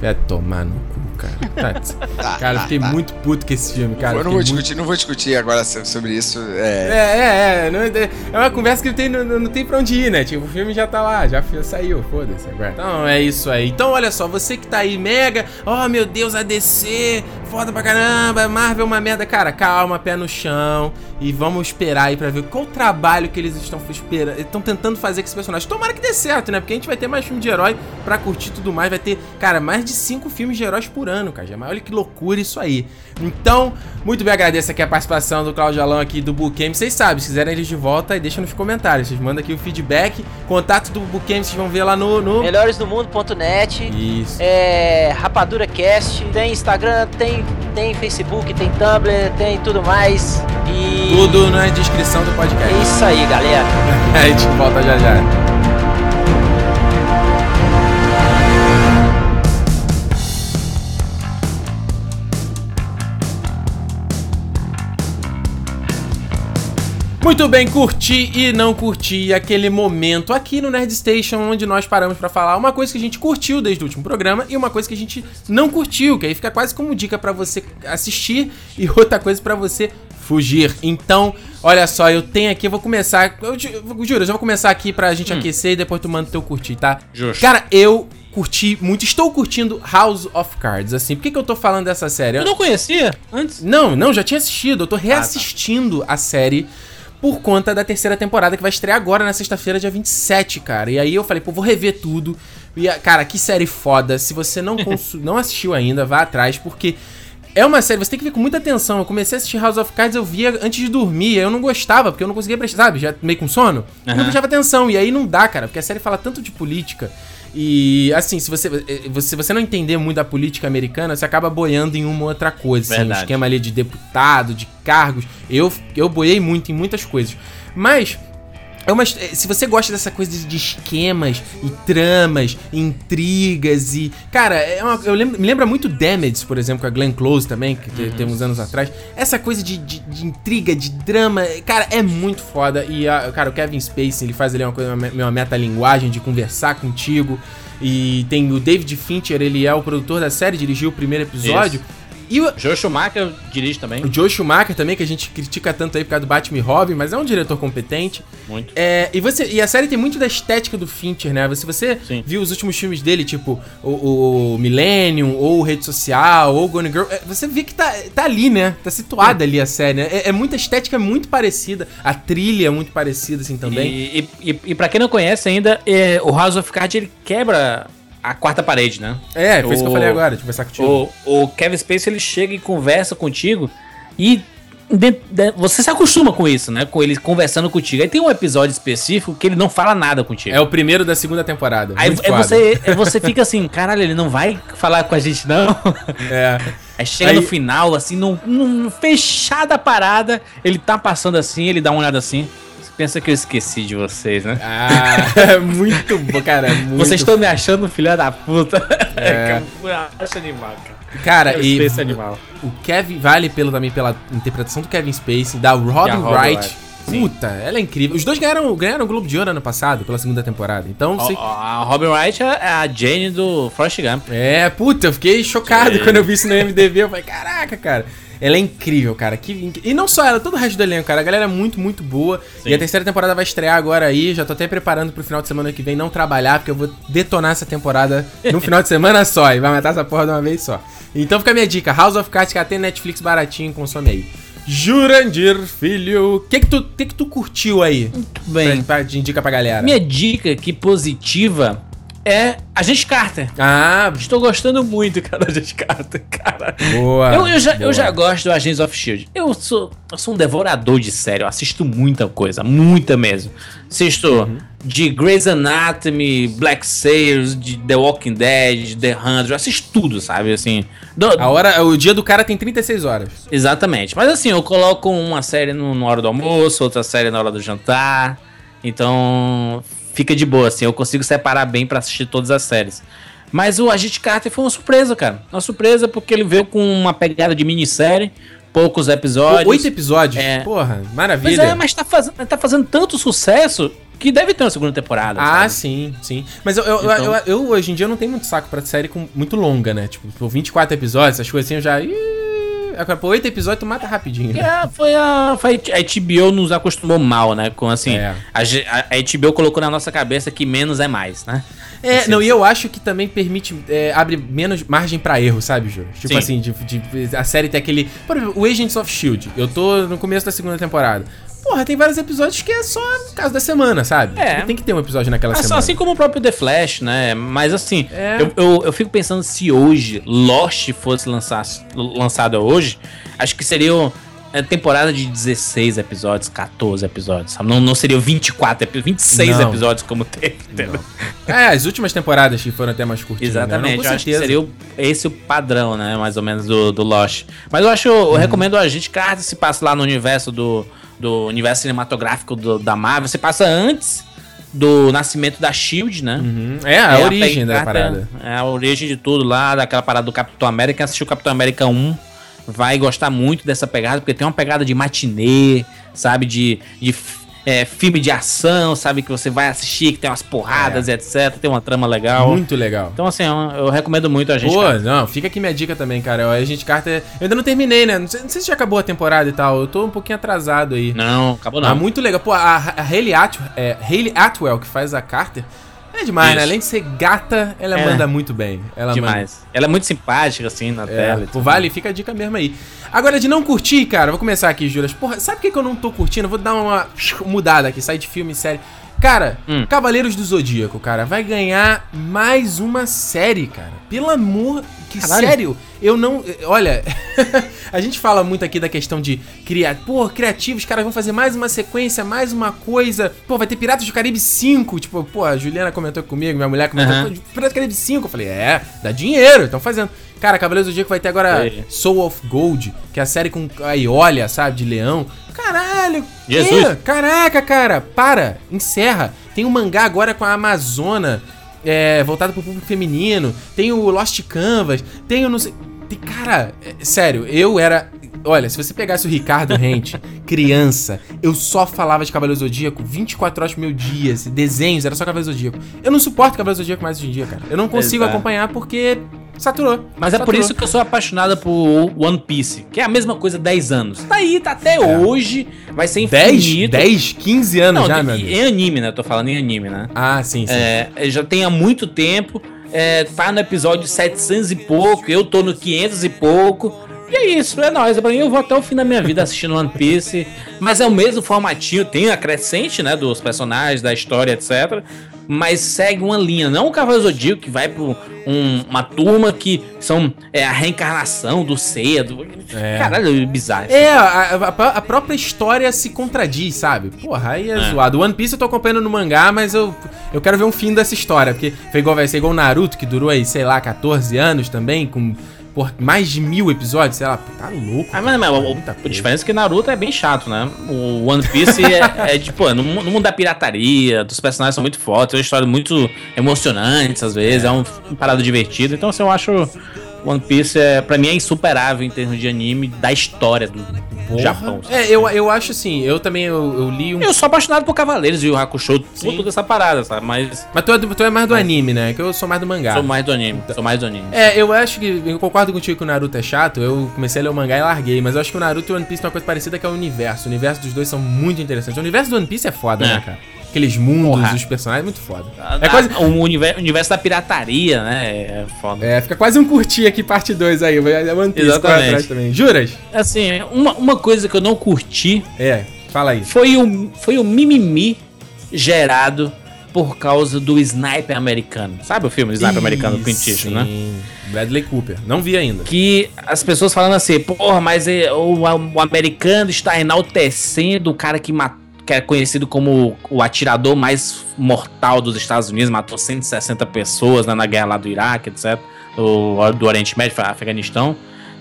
vai tomar no cara. Tá, cara, fiquei tá. muito puto com esse filme, cara. Eu não vou discutir, muito... não vou discutir agora sobre isso. É, é, é. É, não, é uma conversa que não tem, não, não tem pra onde ir, né? Tipo, o filme já tá lá, já saiu, foda-se agora. Então é isso aí. Então, olha só, você que tá aí mega, oh meu Deus, a DC, foda pra caramba, Marvel é uma merda. Cara, calma, pé no chão e vamos esperar aí pra ver qual o trabalho que eles estão esperando, estão tentando fazer com esse personagem. Tomara que dê certo, né? Porque a gente vai ter mais filme de herói pra curtir tudo mais. Vai ter, cara, mais de cinco filmes de heróis por por ano, cara. Já, olha que loucura isso aí. Então, muito bem, agradeço aqui a participação do Claudio Alão aqui do Bookcamp. Vocês sabem, se quiserem eles de volta, deixa nos comentários. Vocês mandam aqui o feedback. Contato do Bookcamp, vocês vão ver lá no. no... Melhoresdomundo.net. Isso. É. Rapadura Cast. Tem Instagram, tem, tem Facebook, tem Tumblr, tem tudo mais. E. Tudo na descrição do podcast. É isso aí, galera. a gente volta já já. Muito bem, curti e não curti aquele momento aqui no Nerd Station onde nós paramos pra falar uma coisa que a gente curtiu desde o último programa e uma coisa que a gente não curtiu, que aí fica quase como dica pra você assistir e outra coisa pra você fugir. Então, olha só, eu tenho aqui, eu vou começar, eu, ju- eu juro, eu já vou começar aqui pra gente aquecer e depois tu manda o teu curtir, tá? Justo. Cara, eu curti muito, estou curtindo House of Cards, assim. Por que, que eu tô falando dessa série? Eu não conhecia antes. Não, não, já tinha assistido. Eu tô reassistindo a série por conta da terceira temporada que vai estrear agora na sexta-feira, dia 27, cara. E aí eu falei, pô, vou rever tudo. E, ah, cara, que série foda. Se você não, não assistiu ainda, vá atrás, porque. É uma série, você tem que ver com muita atenção. Eu comecei a assistir House of Cards, eu via antes de dormir. Eu não gostava, porque eu não conseguia prestar, sabe? Já meio com sono. Eu não prestava atenção. E aí não dá, cara, porque a série fala tanto de política. E assim, se você, eh, se você não entender muito da política americana, você acaba boiando em uma outra coisa. Assim, Verdade. esquema ali de deputado, de cargos. Eu, eu boiei muito em muitas coisas. Mas. É uma, se você gosta dessa coisa de, esquemas e tramas, e intrigas e. Cara, é uma- eu lembro, me lembra muito Damage, por exemplo, com a Glenn Close também, que te- tem uns anos atrás. Essa coisa de, de, de intriga, de drama, cara, é muito foda. E, a, cara, o Kevin Spacey, ele faz ali uma coisa, uma, uma metalinguagem de conversar contigo. E tem o David Fincher, ele é o produtor da série, dirigiu o primeiro episódio. E o, Joe Schumacher dirige também. o Joe Schumacher também, que a gente critica tanto aí por causa do Batman e Robin, mas é um diretor competente. Muito. É, e, você, e a série tem muito da estética do Fincher, né? Se você Sim. viu os últimos filmes dele, tipo o, o Millennium, ou Rede Social, ou Gone Girl, é, você vê que tá, tá ali, né? Tá situada ali a série, né? É, é muita estética muito parecida. A trilha é muito parecida, assim, também. E, e, e, e pra quem não conhece ainda, é, o House of Cards ele quebra a quarta parede, né? É, foi isso que eu o- falei agora, de conversar contigo. O, o Kevin Spacey ele chega e conversa contigo e de- de- você se acostuma com isso, né? Com ele conversando contigo. Aí tem um episódio específico que ele não fala nada contigo. É o primeiro da segunda temporada. Aí é foda. você, é você fica assim, caralho, ele não vai falar com a gente, não. É. Aí chega Aí- no final, assim, num, num fechada a parada, ele tá passando assim, ele dá uma olhada assim. Pensa que eu esqueci de vocês, né? Ah, é muito bom, cara. Muito Vocês estão me achando filha da puta. É. acho animal, cara. Cara, Eu e animal. o Kevin vale pelo também pela interpretação do Kevin Spacey, da Robin Wright. Wright, sim. Puta, ela é incrível. Os dois ganharam, ganharam o Globo de Ouro ano passado, pela segunda temporada. Então, Ó, sei- A Robin Wright é a Jane do Forrest Gump. é, puta, eu fiquei chocado Sim. quando eu vi isso no MDB. Eu falei, caraca, cara. Ela é incrível, cara. Que, e não só ela, todo o resto do elenco, cara. A galera é muito, muito boa. Sim. E a terceira temporada vai estrear agora aí. Já tô até preparando pro final de semana que vem não trabalhar, porque eu vou detonar essa temporada no final de semana só. E vai matar essa porra de uma vez só. Então fica a minha dica: House of Cards, que até Netflix baratinho, consome aí. Jurandir, filho. O que que tu, que que tu curtiu aí? Bem, Pra, pra, de indica pra galera. minha dica aqui positiva é Agente Carter. Ah, Estou gostando muito, cara, da Agente Carter, cara. boa. Eu, eu, já, boa. eu já gosto do Agents of Shield. Eu sou, eu sou um devorador de série, eu assisto muita coisa, muita mesmo. Assisto Uhum. de Grey's Anatomy, Black Sails, de The Walking Dead, The Hundred, eu assisto tudo, sabe? Assim, do- A hora, o dia do cara tem 36 horas. Exatamente. Mas assim, eu coloco uma série no, na hora do almoço, outra série na hora do jantar. Então, fica de boa, assim. Eu consigo separar bem pra assistir todas as séries. Mas o Agente Carter foi uma surpresa, cara. Uma surpresa porque ele veio com uma pegada de minissérie, poucos episódios. Oito episódios? É. Porra, Pois maravilha. é, mas tá fazendo, tá fazendo tanto sucesso que deve ter uma segunda temporada. Ah, sabe? sim, sim. Mas eu, eu, Então- eu- eu, hoje em dia não tenho muito saco pra série com, muito longa, né? Tipo, por 24 episódios, essas coisas assim eu já. Ih, Agora, por 8 episódios tu mata rapidinho. né? É, foi a, foi a HBO nos acostumou mal, né? Com assim, É. a, a- HBO colocou na nossa cabeça que menos é mais, né? É, Assim, não, e eu acho que também permite. é, abre menos margem pra erro, sabe, Jô? Tipo Sim. assim, de, de- a série tem aquele. Por exemplo, o Agents of Shield. Eu tô no começo da segunda temporada. Porra, tem vários episódios que é só caso da semana, sabe? É. Tem que ter um episódio naquela Assim, semana. assim como o próprio The Flash, né? Mas assim, É. eu, eu, eu fico pensando se hoje Lost fosse lançar, lançado hoje, acho que seria é, temporada de 16 episódios, 14 episódios, sabe? Não, não seria 24, epi- 26 Não. episódios como teve, entendeu? É, as últimas temporadas que foram até mais curtinhas. Exatamente, né? Não, eu acho que seria o- esse o padrão, né? Mais ou menos do, do Lost. Mas eu acho, eu Uhum. recomendo a gente, cara, se passa lá no universo do, do universo cinematográfico do- da Marvel, você passa antes do nascimento da Shield, né? Uhum. É, a É, origem Peggy da Carter, parada. É a origem de tudo lá, daquela parada do Capitão América. Quem assistiu o Capitão América 1 vai gostar muito dessa pegada, porque tem uma pegada de matinê, sabe? De, de é, filme de ação, sabe? Que você vai assistir, que tem umas porradas e etc. Tem uma trama legal. É. Muito legal. Então, assim, eu, eu recomendo muito a gente. Pô, cara. não, fica aqui minha dica também, cara. O Agente Carter. Eu ainda não terminei, né? Não sei, não sei se já acabou a temporada e tal. Eu tô um pouquinho atrasado aí. Não, acabou Ah, não. muito legal. Pô, a, a Hayley, Atwell, é, Hayley Atwell, que faz a Carter, é demais, Isso. né? Além de ser gata, ela É. manda muito bem. Ela manda. Demais. Ela é muito simpática, assim, na É, tela. tudo. vale, fica a dica mesmo aí. Agora, de não curtir, cara, vou começar aqui, Juras. Porra, sabe o que, que eu não tô curtindo? Vou dar uma mudada aqui, sair de filme série. Cara, Hum. Cavaleiros do Zodíaco, cara, vai ganhar mais uma série, cara. Pelo amor que Caralho. sério, eu não. Olha, a gente fala muito aqui da questão de criar. Pô, criativos, os caras vão fazer mais uma sequência, mais uma coisa. Pô, vai ter Piratas do Caribe 5. Tipo, pô, a Juliana comentou comigo, minha mulher comentou. Pô, Piratas do Caribe 5. Eu falei, é, dá dinheiro, estão fazendo. Cara, Cavaleiros do Zodíaco vai ter agora. Soul of Gold, que é a série com a Iolia, sabe, de leão. Caralho, Jesus. é, caraca, cara, para, encerra. Tem um mangá agora com a Amazona, é, voltado pro público feminino. Tem o Lost Canvas, tem o não sei... Tem, cara, é, sério, eu era... Olha, se você pegasse o Ricardo Rente, criança, eu só falava de Cavaleiro Zodíaco 24 horas por meu dia, desenhos, era só Cavaleiro Zodíaco. Eu não suporto Cavaleiro Zodíaco mais hoje em dia, cara. Eu não consigo Exato. acompanhar porque saturou. Mas é por Saturou. isso que eu sou apaixonada por One Piece, que é a mesma coisa 10 anos. Tá aí, tá até É. hoje, vai ser 10, infinito. 10, 15 anos Não, já, meu amigo. em anime, né? Tô falando em anime, né? Ah, sim, sim. É, já tem há muito tempo. É, tá no episódio 700 e pouco, eu tô no 500 e pouco. E é isso, é nóis. Pra mim, eu vou até o fim da minha vida assistindo One Piece. Mas é o mesmo formatinho, tem a crescente, né? Dos personagens, da história, etc. Mas segue uma linha, não o Cavaleiro Zodíaco que vai pra um- uma turma que são é, a reencarnação do cedo. É. Caralho, bizarro. É, a, a- a própria história se contradiz, sabe? Porra, aí é, É. zoado. One Piece eu tô acompanhando no mangá, mas eu, eu quero ver um fim dessa história. Porque foi igual, vai ser igual o Naruto, que durou aí, sei lá, 14 anos também, com por, mais de mil episódios, sei lá. Tá louco. Ah, mas, mas, o- a diferença é que Naruto é bem chato, né? O One Piece é, é tipo, no, no mundo da pirataria, dos personagens são muito fortes, é uma história muito emocionante às vezes, é, um, uma parada divertida. Então, assim, eu acho One Piece, é, pra mim, é insuperável em termos de anime da história do Porra. Japão. sabe? É, eu, eu acho assim, eu também eu, eu li um. Eu sou apaixonado por Cavaleiros e o Hakusho, Sim. toda essa parada, sabe? Mas Mas tu é, do- tu é mais do anime, né? Que eu sou mais do mangá. sou mais do anime, sou mais do anime. É, eu acho que. Eu concordo contigo que o Naruto é chato. Eu comecei a ler o mangá e larguei. Mas eu acho que o Naruto e o One Piece tem uma coisa parecida que é o universo. O universo dos dois são muito interessantes. O universo do One Piece é foda, É. né, cara? Aqueles mundos, Porra. os personagens, muito foda. É É quase. O universo, universo da pirataria, né? É foda. É, fica quase um curtir aqui, parte 2 aí. Vai- One Piece corre Exatamente. atrás também. Juras? Assim, uma, uma coisa que eu não curti É, fala aí. foi o, foi o mimimi gerado por causa do Sniper americano. Sabe o filme Sniper americano do Clint Ih, Eastwood, né? sim. Bradley Cooper. Não vi ainda. Que as pessoas falando assim, porra, mas é, o, o americano está enaltecendo o cara que matou. Que é conhecido como o atirador mais mortal dos Estados Unidos, matou 160 pessoas né, na guerra lá do Iraque, etc. Do, do Oriente Médio, Afeganistão.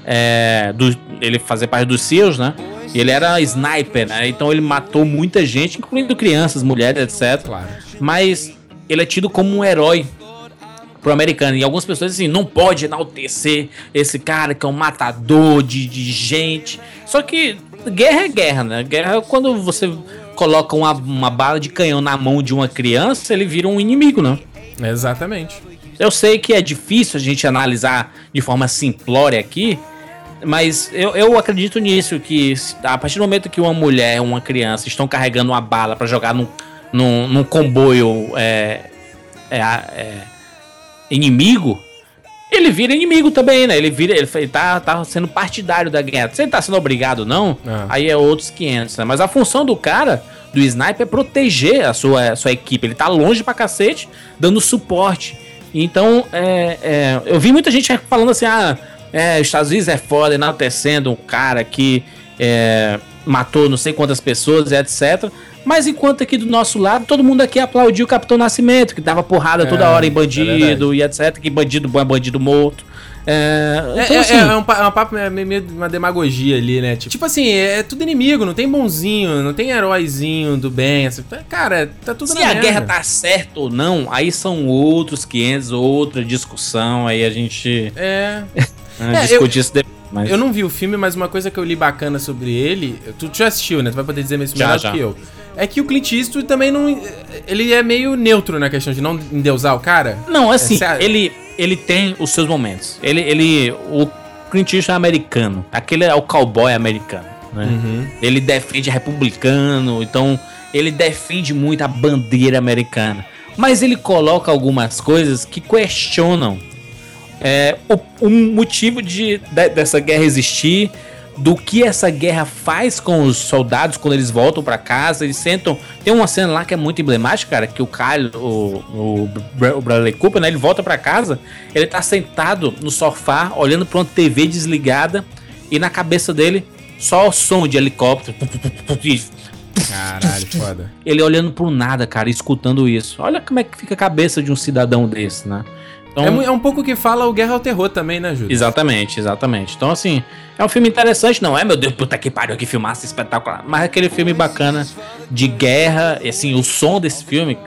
É, do- ele fazia parte dos SEALs, né? E ele era sniper, né? Então ele matou muita gente, incluindo crianças, mulheres, etc Claro. mas ele é tido como um herói pro americano. E algumas pessoas assim, não pode enaltecer esse cara que é um matador de, de gente. Só que guerra é guerra, né? Guerra é quando você coloca uma, uma bala de canhão na mão de uma criança, ele vira um inimigo, né? Exatamente. Eu sei que é difícil a gente analisar de forma simplória aqui, mas eu, eu acredito nisso, que a partir do momento que uma mulher, uma criança estão carregando uma bala pra jogar num, num, num comboio é, é, é, inimigo, ele vira inimigo também, né? Ele vira, ele, ele tá, tá sendo partidário da guerra. Se ele tá sendo obrigado não, Ah. aí é outros 500, né? Mas a função do cara, do sniper, é proteger a sua, a sua equipe. Ele tá longe pra cacete, dando suporte. Então, é, é, eu vi muita gente falando assim, ah, é, os Estados Unidos é foda, enaltecendo um cara que é, matou não sei quantas pessoas, etc. Mas enquanto aqui do nosso lado, todo mundo aqui aplaudiu o Capitão Nascimento, que dava porrada toda É, hora em é bandido e etc. Que bandido bom é bandido morto. É, É, então, é- assim, é um, pa- é uma papo meio, uma demagogia ali, né? Tipo, tipo assim, é tudo inimigo, não tem bonzinho, não tem heróizinho do bem. Assim, cara, tá tudo se na a merda. guerra tá certa ou não, aí são outros 500, outra discussão, aí a gente É. É, discute isso depois. Mas... Eu não vi o filme, mas uma coisa que eu li bacana sobre ele. Tu já assistiu, né? Tu vai poder dizer Já, melhor já. que eu. É que o Clint Eastwood também não. Ele é meio neutro na questão de não endeusar o cara. Não, assim, Essa- ele, ele tem os seus momentos. Ele, ele, o Clint Eastwood é americano. Aquele é o cowboy americano, né? Uhum. Ele defende republicano, então ele defende muito a bandeira americana. Mas ele coloca algumas coisas que questionam é, o, o motivo de, de- dessa guerra existir, do que essa guerra faz com os soldados quando eles voltam pra casa. Eles sentam. Tem uma cena lá que é muito emblemática, cara, que o Kyle, o, o, o Bradley Cooper, né? Ele volta pra casa, ele tá sentado no sofá, olhando pra uma TV desligada, e na cabeça dele só o som de helicóptero. Caralho, foda. Ele olhando pro nada, cara, escutando isso. Olha como é que fica a cabeça de um cidadão desse, né? Então, É, é um pouco que fala o Guerra ao Terror também, né, Júlio? Exatamente, exatamente. Então, assim, é um filme interessante, não é, meu Deus, puta que pariu, que filmasse espetacular. Mas é aquele filme bacana de guerra, e, assim, o som desse filme.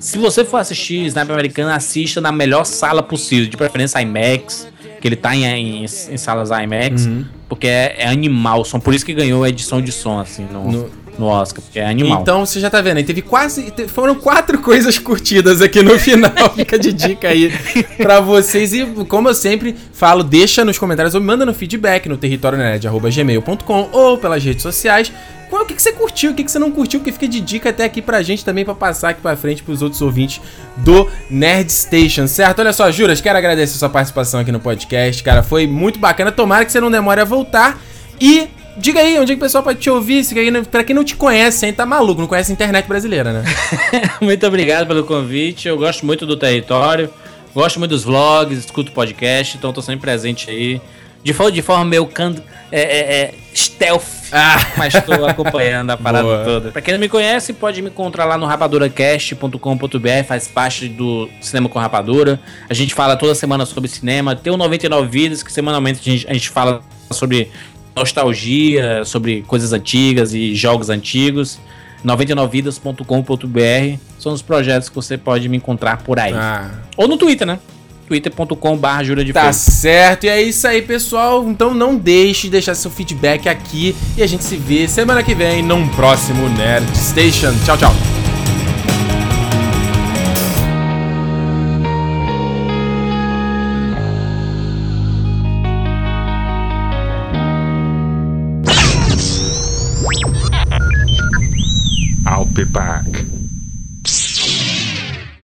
Se você for assistir Sniper Americano, assista na melhor sala possível, de preferência IMAX, que ele tá em, em, em salas IMAX, Uhum. porque é, é animal o som. Por isso que ganhou a edição de som, assim, no, No- no Oscar, porque é animal. Então você já tá vendo aí, teve quase. Foram quatro coisas curtidas aqui no final. Fica de dica aí pra vocês. E como eu sempre falo, deixa nos comentários ou me manda no feedback no territorionerd.gmail.com ou pelas redes sociais. Qual, o que, que você curtiu, o que, que você não curtiu, que fica de dica até aqui pra gente também, pra passar aqui pra frente pros outros ouvintes do Nerd Station, certo? Olha só, Juras, quero agradecer a sua participação aqui no podcast, cara. Foi muito bacana. Tomara que você não demore a voltar. E diga aí, onde é que o pessoal pode te ouvir? Pra quem não te conhece, hein, tá maluco, não conhece a internet brasileira, né? muito obrigado pelo convite. Eu gosto muito do território. Gosto muito dos vlogs, escuto podcast, então tô sempre presente aí. De, for- de forma meio can, é, é, é, stealth, Ah. mas tô acompanhando a parada Boa. toda. Pra quem não me conhece, pode me encontrar lá no rapaduracast.com.br, faz parte do Cinema com Rapadura. A gente fala toda semana sobre cinema. Tem o 99 Vidas, que semanalmente a gente, a gente fala sobre nostalgia, sobre coisas antigas e jogos antigos. 99vidas.com.br são os projetos que você pode me encontrar por aí. Ah. Ou no Twitter, né? twitter.com.br Júlia de Tá Fogo. certo, e é isso aí, pessoal. Então não deixe de deixar seu feedback aqui e a gente se vê semana que vem num próximo Nerd Station. Tchau, tchau.